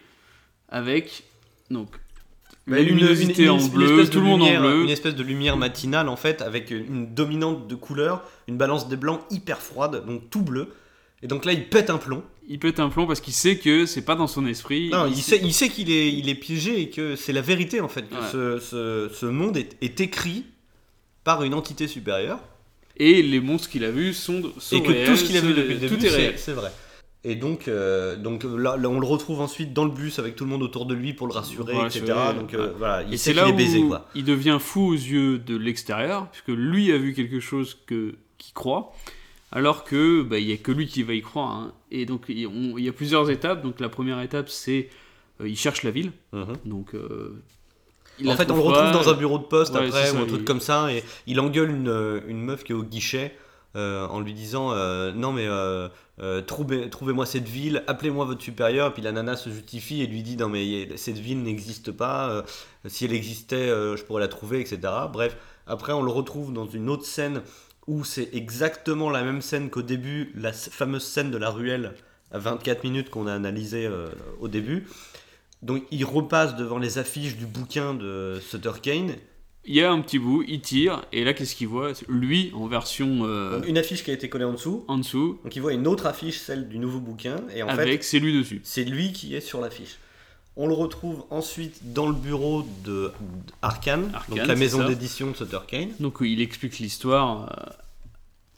avec donc, la Une- une- luminosité une- en une bleu, espèce de tout le monde en lumière- bleu. Une espèce de lumière matinale en fait, avec une dominante de couleur, une balance des blancs hyper froide, donc tout bleu. Et donc là, il pète un plomb. Il pète un plomb parce qu'il sait que c'est pas dans son esprit. Non, il sait, il sait qu'il est, il est piégé et que c'est la vérité en fait, que Ouais. ce, ce- ce monde est, est écrit par une entité supérieure Et les monstres qu'il a vus sont, sont et que réels, tout ce qu'il a vu depuis le début, c'est vrai. Et donc, euh, donc là, là, on le retrouve ensuite dans le bus avec tout le monde autour de lui pour le rassurer, etc. Donc euh, voilà, il Et sait c'est qu'il là est baisé où quoi. il devient fou aux yeux de l'extérieur, puisque lui a vu quelque chose que qu'il croit, alors que bah, il y a que lui qui va y croire. hein. Et donc il y a plusieurs étapes. Donc la première étape, c'est euh, il cherche la ville. Mhm. Donc euh, il En fait, on le trouve retrouve pas. dans un bureau de poste Ouais, après, ça, ou un truc comme ça, et il engueule une, euh, une meuf qui est au guichet euh, en lui disant euh, Non, mais euh, trouvez- trouvez-moi cette ville, appelez-moi votre supérieur. Puis la nana se justifie et lui dit Non, mais cette ville n'existe pas, si elle existait, je pourrais la trouver, etc. Bref, après, on le retrouve dans une autre scène où c'est exactement la même scène qu'au début, la fameuse scène de la ruelle à 24 minutes qu'on a analysée au début. Donc il repasse devant les affiches du bouquin de Sutter Kane il y a un petit bout, il tire, et là, qu'est-ce qu'il voit? Lui, en version euh, Donc, une affiche qui a été collée en dessous. en dessous, Donc il voit une autre affiche, celle du nouveau bouquin, et en fait avec c'est lui dessus. c'est lui qui est sur l'affiche. On le retrouve ensuite dans le bureau de Arkane, Arkane, donc la maison d'édition de Sutter Kane. Donc, il explique l'histoire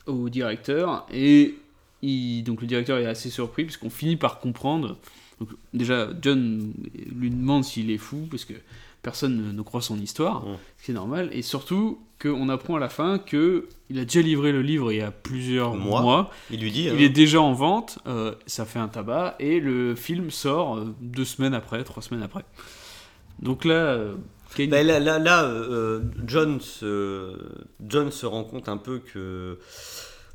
euh, au directeur, et il, donc le directeur est assez surpris, puisqu'on finit par comprendre. Donc, déjà, John lui demande s'il est fou, parce que personne ne, croit son histoire, Mm. ce qui est normal, et surtout qu'on apprend à la fin que il a déjà livré le livre il y a plusieurs Mois. mois Il lui dit Il hein, est déjà en vente, euh, ça fait un tabac, et le film sort euh, deux semaines après, trois semaines après. Donc là, euh, Kane- Bah, là, là, là, euh, John, se, John se rend compte un peu que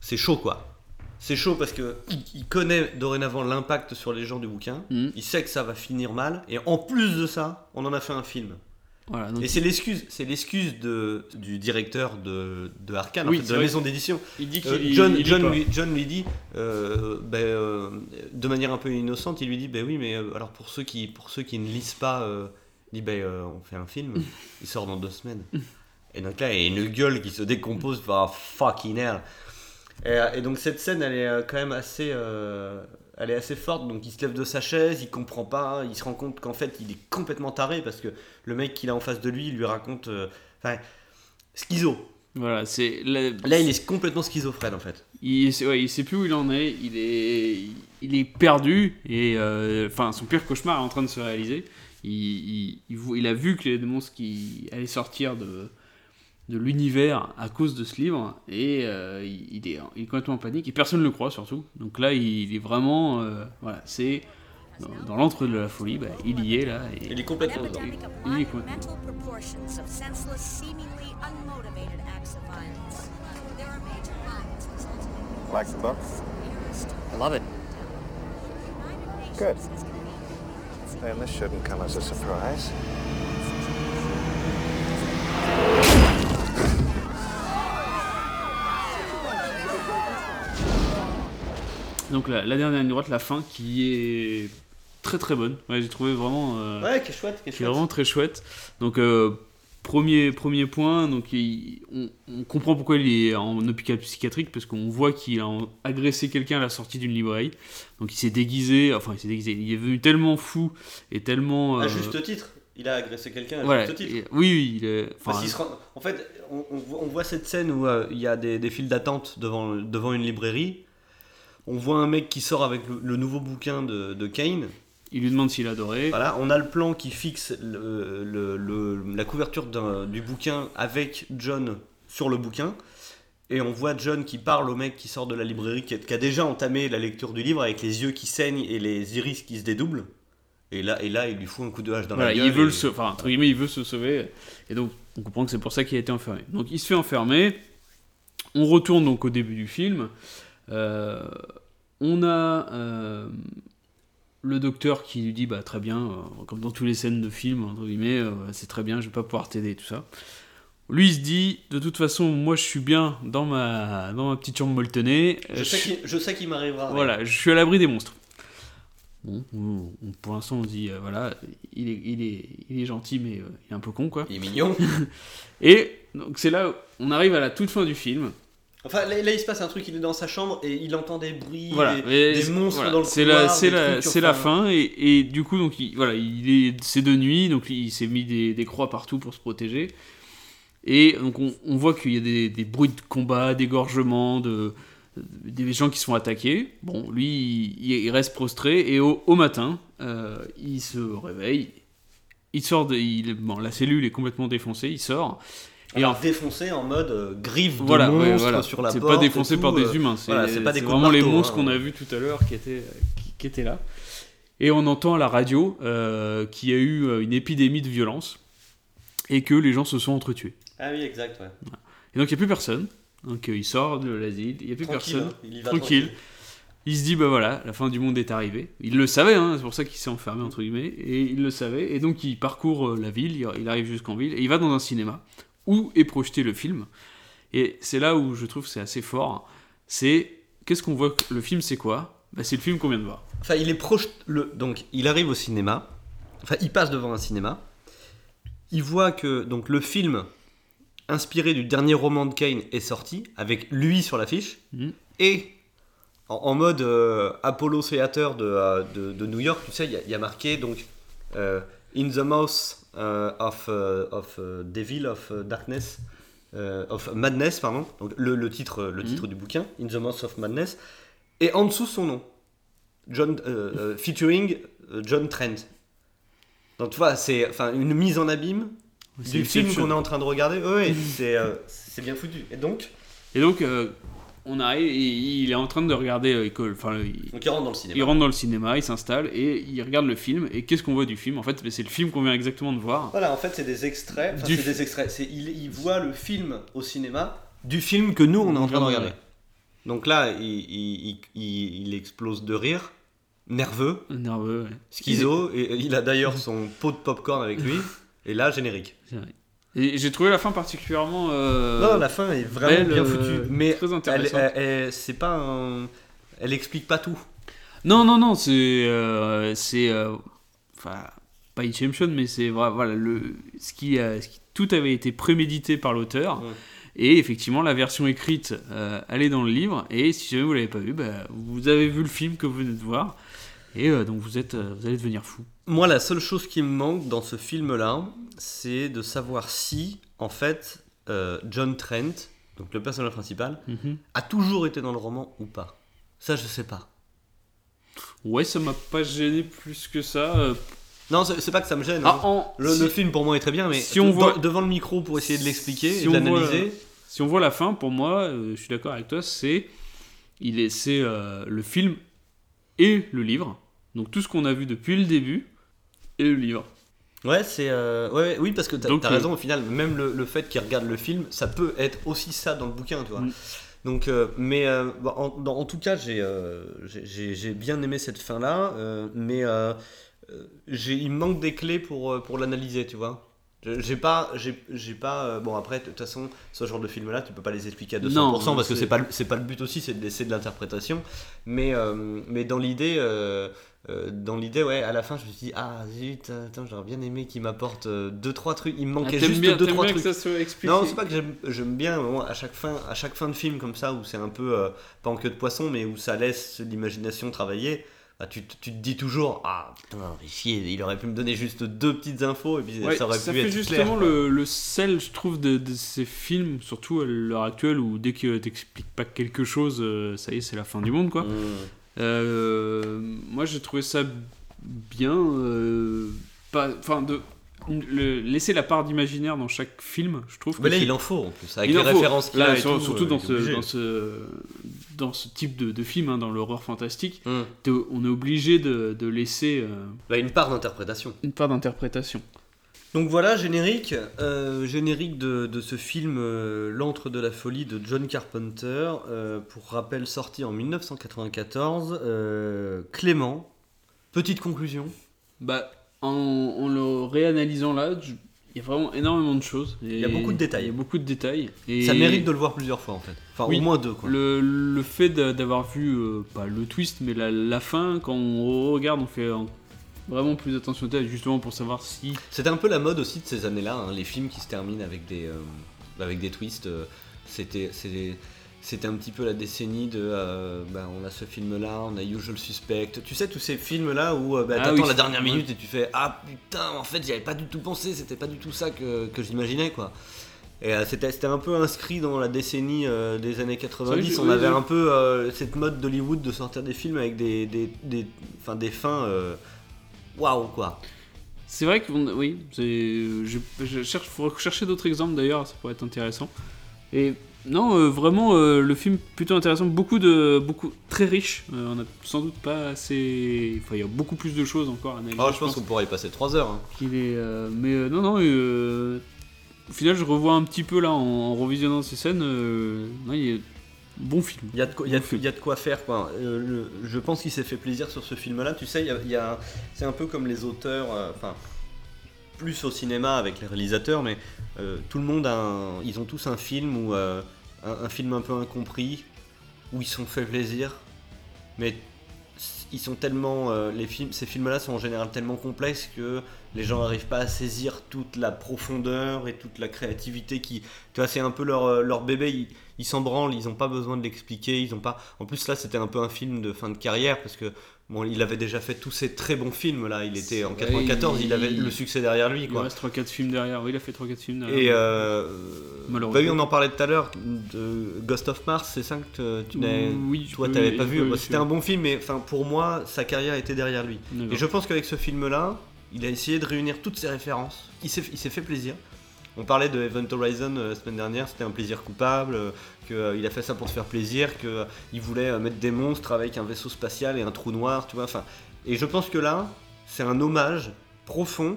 c'est chaud, quoi. C'est chaud parce que il, connaît dorénavant l'impact sur les gens du bouquin. Mhm. Il sait que ça va finir mal. Et en plus de ça, on en a fait un film. voilà, donc Et c'est l'excuse, c'est l'excuse de, du directeur de, de Arkane, en fait, de la maison d'édition. il dit Euh, qu'il John, il John, lui, John lui dit, euh, ben, euh, de manière un peu innocente, il lui dit, ben oui, mais alors pour ceux qui, pour ceux qui ne lisent pas, il dit, ben on fait un film, il sort dans deux semaines. Et donc là, il y a une gueule qui se décompose par fucking hell. Et, euh, et donc cette scène, elle est euh, quand même assez, euh, elle est assez forte. Donc il se lève de sa chaise, il comprend pas, il se rend compte qu'en fait, il est complètement taré parce que le mec qu'il a en face de lui, il lui raconte, euh, enfin, schizo. Voilà, c'est là, Là, il est complètement schizophrène en fait. il, ouais, il sait plus où il en est, il est, il est perdu et euh, enfin son pire cauchemar est en train de se réaliser. Il, il, a vu que les monstres qui allaient sortir de de l'univers à cause de ce livre et euh, il, est, il est complètement en panique et personne ne le croit surtout. Donc là, il est vraiment, euh, voilà, c'est dans, dans l'antre de la folie, bah, il y est là. Et, Il est complètement dedans. Il est complètement- mental proportions of senseless, seemingly unmotivated acts of violence. There are major findings resulting Like the book? I love it. Good. Then this shouldn't come as a surprise. Donc la, la dernière ligne droite, la fin, qui est très très bonne. Ouais, j'ai trouvé vraiment. euh, Ouais, qui est chouette, qui est qui est chouette. vraiment très chouette. Donc, euh, premier, premier point, donc il- on, on comprend pourquoi il est en hôpital psychiatrique, parce qu'on voit qu'il a agressé quelqu'un à la sortie d'une librairie. Donc, il s'est déguisé, enfin, il s'est déguisé, il est venu tellement fou et tellement. À euh, juste titre, il a agressé quelqu'un à voilà, juste titre. et- oui, oui, il est. enfin, Parce qu'il se rend- En fait, on, on voit, on voit cette scène où euh, il y a des, des files d'attente devant, devant une librairie. On voit un mec qui sort avec le, le nouveau bouquin de, de Kane. il lui demande s'il adorait. Voilà, on a le plan qui fixe le- le- le- la couverture du bouquin avec John sur le bouquin. Et on voit John qui parle au mec qui sort de la librairie, qui a, qui a déjà entamé la lecture du livre avec les yeux qui saignent et les iris qui se dédoublent. Et là, et là il lui fout un coup de hache dans Voilà, la gueule. il veut et- le sauver, enfin, entre guillemets, il veut se sauver. Et donc, on comprend que c'est pour ça qu'il a été enfermé. Donc, il se fait enfermer. On retourne donc au début du film. Euh, on a euh, le docteur qui lui dit, bah, très bien, euh, comme dans toutes les scènes de film, entre guillemets, euh, c'est très bien, je vais pas pouvoir t'aider, tout ça. Lui, il se dit, de toute façon, moi, je suis bien dans ma, dans ma petite chambre molletonnée. Je sais qu'il m'arrivera. voilà, je suis à l'abri des monstres. Bon, on- on- pour l'instant, on se dit, euh, voilà, il est, il, est, il est gentil, mais il est un peu con, quoi. Il est mignon. Et donc, c'est là où on arrive à la toute fin du film. Enfin, là, là, il se passe un truc, il est dans sa chambre et il entend des bruits, Voilà, des, monstres voilà, dans le c'est couloir. la, c'est la, c'est la fin, et, et du coup, donc, il, voilà, il est, c'est de nuit, donc il s'est mis des, des croix partout pour se protéger. Et donc, on, on voit qu'il y a des, des bruits de combat, d'égorgement, de, des gens qui sont attaqués. Bon, lui, il, il reste prostré, et au, au matin, euh, il se réveille. Il sort de. Il, bon, la cellule est complètement défoncée, il sort. Et en défoncé en mode euh, griffe de voilà, ouais, monstre voilà. sur la C'est porte. pas défoncé par des euh, humains, c'est voilà, c'est pas des coups de vraiment les monstres hein. qu'on a vus tout à l'heure qui étaient, qui, qui étaient là. Et on entend à la radio euh, qu'il y a eu euh, une épidémie de violence et que les gens se sont entretués. Ah oui, exact, ouais. Et donc il n'y a plus personne. Donc euh, il sort de l'asile, il n'y a plus Tranquille, personne. hein, il tranquille. Il se dit, bah voilà, la fin du monde est arrivée. Il le savait, hein, c'est pour ça qu'il s'est enfermé, entre guillemets, et il le savait. Et donc il parcourt la ville, il, il arrive jusqu'en ville, et il va dans un cinéma où est projeté le film. Et c'est là où je trouve que c'est assez fort. C'est, qu'est-ce qu'on voit? Le film, c'est quoi? Bah, C'est le film qu'on vient de voir. Enfin, il est proche. Le... Donc, il arrive au cinéma. Enfin, il passe devant un cinéma. Il voit que donc le film inspiré du dernier roman de Kane est sorti, avec lui sur l'affiche, Mhm. et en, en mode euh, Apollo Theater de, euh, de, de New York, tu sais, il y a- il y, a marqué donc euh, In the Mouth of, euh, of euh, Devil of euh, Darkness, euh, of Madness, pardon, donc le, le titre, le titre du bouquin, In the Mouth of Madness, et en dessous son nom, John, euh, euh, featuring euh, John Trent. Donc tu vois, c'est enfin une mise en abîme du film qu'on est en train de regarder. Oui, c'est euh, bien foutu. Et donc, Et donc, euh, on arrive, et il est en train de regarder euh, école. Enfin, il, donc il rentre dans le cinéma. il rentre dans le cinéma, il s'installe et il regarde le film. Et qu'est-ce qu'on voit du film? En fait, c'est le film qu'on vient exactement de voir. Voilà, en fait, c'est des extraits. Enfin, c'est des extraits. C'est il, il voit le film au cinéma du film que nous on est en train de regarder. Donc là, il, il, il- il- il explose de rire, nerveux, Nerveux, ouais. schizo, et il a d'ailleurs son pot de popcorn avec lui. Et là, générique. Et j'ai trouvé la fin particulièrement. euh, non, la fin est vraiment belle, bien euh, foutue, mais très intéressante. elle- elle- c'est pas un- elle explique pas tout. Non, non, non, c'est. euh, c'est. euh, Enfin, pas Inception, mais c'est voilà, le, ce, qui, ce qui. Tout avait été prémédité par l'auteur. Ouais. Et effectivement, la version écrite, euh, elle est dans le livre. Et si jamais vous l'avez pas vu, bah, vous avez vu le film que vous venez de voir. Et euh, donc vous, êtes, euh, vous allez devenir fou. Moi, la seule chose qui me manque dans ce film-là, c'est de savoir si, en fait, euh, John Trent, donc le personnage principal, Mhm. a toujours été dans le roman ou pas. Ça, je sais pas. Ouais, ça m'a pas gêné plus que ça. euh. Non, c'est pas que ça me gêne. Ah, hein. en- le, si- le film pour moi est très bien, mais si on voit- devant le micro pour essayer de l'expliquer Si et de on voit- l'analyser. Si on voit la fin, pour moi, euh, je suis d'accord avec toi, c'est il est c'est euh, le film et le livre. Donc tout ce qu'on a vu depuis le début et le livre. Ouais, c'est. euh, ouais, oui, parce que t'as Donc, t'as euh, raison, au final, même le, le fait qu'il regarde le film, ça peut être aussi ça dans le bouquin, tu vois. Mm. Donc, euh, mais euh, bah, en, en tout cas, j'ai j'ai j'ai bien aimé cette fin-là, euh, mais il me manque des clés pour, pour l'analyser, tu vois. J'ai pas, j'ai pas. bon après, de toute façon, ce genre de film-là, tu peux pas les expliquer à 200% Non, parce que c'est- pas, c'est pas le but aussi, c'est de laisser de l'interprétation. Mais, euh, mais dans l'idée, euh, euh, dans l'idée, ouais, à la fin, je me suis dit ah zut, attends, j'aurais bien aimé qu'il m'apporte euh, deux trois trucs. Il me manquait Ah, juste bien- deux t'aimes trois bien trucs. que ça soit expliqué. Non, c'est pas que j'aime- bien moi, à chaque fin, à chaque fin de film comme ça où c'est un peu euh, pas en queue de poisson, mais où ça laisse l'imagination travailler. bah, tu, te- tu te dis toujours ah putain, chier, il aurait pu me donner juste deux petites infos et puis Ouais, ça aurait ça pu fait être justement clair. le, le sel, je trouve, de, de ces films, surtout à l'heure actuelle, où dès que t'expliques pas quelque chose, euh, ça y est, c'est la fin du monde, quoi. Mmh. Euh, moi, j'ai trouvé ça bien. euh, pas, enfin, de le- laisser la part d'imaginaire dans chaque film, je trouve. Mais là, il en faut en plus, avec il les références qu'il Là, a et sur- tout, surtout euh, dans ce, obligé. dans ce dans ce type de, de film, hein, dans l'horreur fantastique, t'es- on est obligé de, de laisser euh, Bah, une part d'interprétation. une part d'interprétation. Donc voilà, générique, euh, générique de, de ce film euh, L'antre de la folie de John Carpenter, euh, pour rappel sorti en 1994. euh, Clément, petite conclusion. Bah, en, en le réanalysant là, il y a vraiment énormément de choses. Il y a beaucoup de détails. Il y a beaucoup de détails. Et Ça mérite de le voir plusieurs fois en fait. Enfin Oui. au moins deux quoi. Le, le fait d'a- d'avoir vu, pas le twist, mais la, la fin, quand on regarde, on fait vraiment plus attention au justement pour savoir si. C'était un peu la mode aussi de ces années-là, hein, les films qui se terminent avec des, euh, avec des twists. euh, c'était, un petit peu la décennie de. euh, bah, on a ce film-là, on a Usual Suspect. Tu sais, tous ces films-là où bah, Ah t'attends oui, la dernière minute et tu fais Ah putain, en fait, j'y avais pas du tout pensé, c'était pas du tout ça que, que j'imaginais quoi. Et c'était, un peu inscrit dans la décennie euh, des années 90. C'est vrai que on avait oui, un peu euh, cette mode d'Hollywood de sortir des films avec des, des, des, des fins. euh, Waouh quoi. C'est vrai que oui, je, je cherche, faut chercher d'autres exemples d'ailleurs, ça pourrait être intéressant. Et non, euh, vraiment euh, le film plutôt intéressant, beaucoup de, beaucoup très riche. Euh, on a sans doute pas assez, enfin il y a beaucoup plus de choses encore à analyser. Oh, je pense qu'on pourrait y passer 3 heures. hein. qu'il est, mais non non. au final, je revois un petit peu là en, en revisionnant ces scènes. non, il est bon film. Il y, a de quoi, il, y a de- y a quoi faire quoi. Euh, le- je pense qu'il s'est fait plaisir sur ce film-là. Tu sais, il y a- c'est un peu comme les auteurs, euh, enfin plus au cinéma avec les réalisateurs, mais euh, tout le monde a, un- ils ont tous un film ou un, un film un peu incompris où ils se sont fait plaisir, mais ils sont tellement les films ces films là sont en général tellement complexes que les gens n'arrivent pas à saisir toute la profondeur et toute la créativité qui tu vois c'est un peu leur, leur bébé ils ils s'en branlent ils n'ont pas besoin de l'expliquer ils ont pas en plus là c'était un peu un film de fin de carrière parce que bon il avait déjà fait tous ces très bons films là il était en Ouais, 94 il, il- avait le succès derrière lui Il quoi reste 3-4 films derrière. Oui, il a fait 3-4 films derrière. et euh, Malheureusement. bah oui, on en parlait tout à l'heure de Ghost of Mars, c'est ça que tu, Oui, toi t'avais pas vu. Bah, c'était un bon film, mais enfin pour moi sa carrière était derrière lui. Et je pense qu'avec ce film-là, il a essayé de réunir toutes ses références. Il il s'est fait plaisir. On parlait de Event Horizon euh, la semaine dernière, c'était un plaisir coupable, qu'il a fait ça pour se faire plaisir, qu'il voulait euh, mettre des monstres avec un vaisseau spatial et un trou noir, tu vois. Et je pense que là, c'est un hommage profond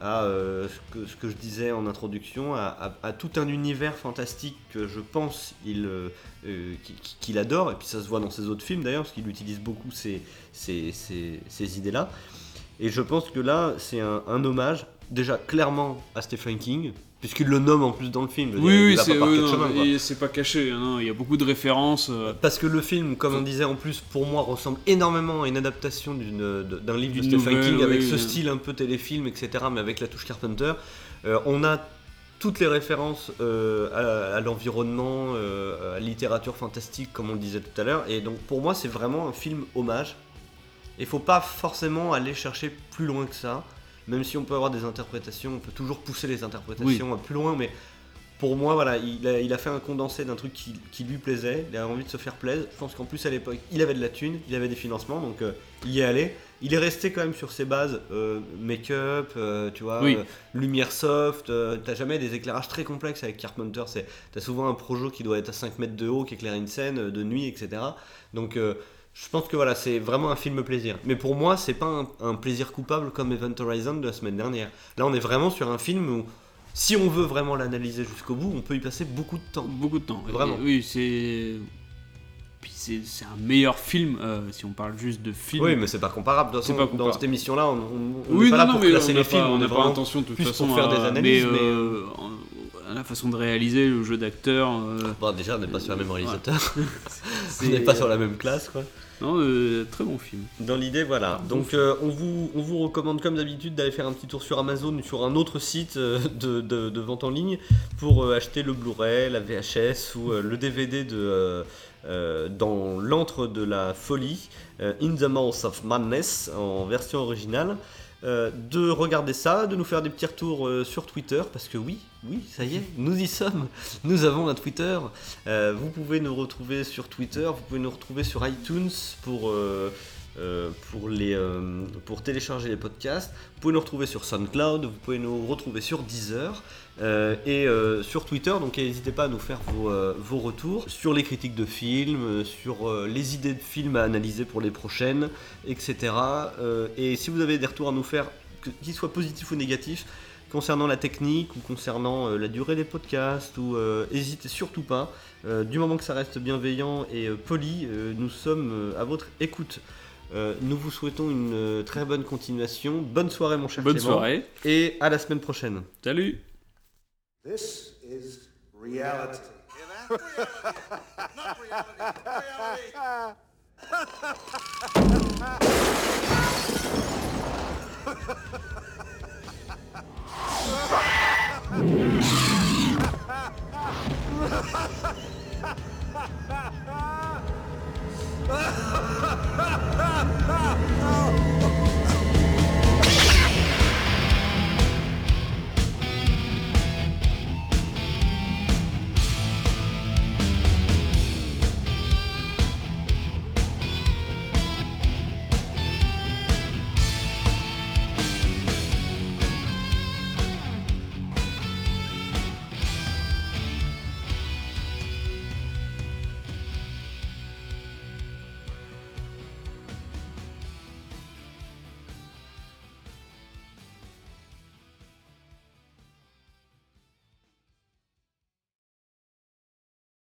à euh, ce, que, je disais en introduction, à, tout un univers fantastique que je pense il, euh, euh, qu'il adore, et puis ça se voit dans ses autres films d'ailleurs, parce qu'il utilise beaucoup ces, ces, ces- idées-là. Et je pense que là, c'est un hommage, déjà clairement à Stephen King, puisqu'il le nomme en plus dans le film. je Oui, oui, c'est pas caché. hein, il y a beaucoup de références. euh, Parce que le film, comme on disait en plus, pour moi ressemble énormément à une adaptation d'un livre de Stephen King avec oui, ce oui. style un peu téléfilm, etc., mais avec la touche Carpenter. Euh, on a toutes les références euh, à, à l'environnement, euh, à la littérature fantastique, comme on le disait tout à l'heure. Et donc pour moi, c'est vraiment un film hommage. Il faut pas forcément aller chercher plus loin que ça. Même si on peut avoir des interprétations, on peut toujours pousser les interprétations plus loin, mais pour moi, voilà, il a, il a fait un condensé d'un truc qui, qui lui plaisait, il avait envie de se faire plaisir. Je pense qu'en plus à l'époque, il avait de la thune, il avait des financements, donc euh, il y est allé. Il est resté quand même sur ses bases euh, make-up, euh, tu vois, Oui. lumière soft. T'as jamais des éclairages très complexes avec Carpenter. c'est- T'as souvent un projo qui doit être à 5 mètres de haut, qui éclaire une scène de nuit, etc. Donc je pense que voilà, c'est vraiment un film plaisir. Mais pour moi, c'est pas un, un plaisir coupable comme Event Horizon de la semaine dernière. Là, on est vraiment sur un film où, si on veut vraiment l'analyser jusqu'au bout, on peut y passer beaucoup de temps. beaucoup de temps. Vraiment. Et oui, c'est. Puis c'est c'est un meilleur film euh, si on parle juste de film. Oui, mais c'est pas comparable. De toute C'est façon, pas comparable. dans cette émission-là, on, on, on oui, est pas non, là pour classer les films. pas, on n'a pas vraiment intention de toute plus façon pour faire des analyses. mais, Mais, euh, la façon de réaliser, le jeu d'acteur. euh, Bon, déjà, on n'est pas sur le même réalisateur. on n'est pas sur la même classe, quoi. Non, euh, très bon film. Dans l'idée, voilà. Donc, euh, on, vous, on vous recommande, comme d'habitude, d'aller faire un petit tour sur Amazon ou sur un autre site euh, de, de- de vente en ligne pour euh, acheter le Blu-ray, la VHS ou le DVD de. dans l'antre de la folie, In the Mouth of Madness, en version originale. Euh, de regarder ça, de nous faire des petits retours euh, sur Twitter, parce que oui, oui, ça y est, nous y sommes, nous avons un Twitter. Euh, vous pouvez nous retrouver sur Twitter, vous pouvez nous retrouver sur iTunes pour, pour, les, pour télécharger les podcasts. Vous pouvez nous retrouver sur SoundCloud, vous pouvez nous retrouver sur Deezer euh, et euh, sur Twitter. Donc n'hésitez pas à nous faire vos, euh, vos retours sur les critiques de films, sur les idées de films à analyser pour les prochaines, etc. Et si vous avez des retours à nous faire, qu'ils soient positifs ou négatifs, concernant la technique ou concernant la durée des podcasts, ou euh, hésitez surtout pas. Du moment que ça reste bienveillant et poli, nous sommes à votre écoute. Euh, nous vous souhaitons une euh, très bonne continuation. Bonne soirée, mon cher Bonne Clément. soirée. Et à la semaine prochaine. Salut This is reality. Yeah, that's reality. Not reality. Reality. oh.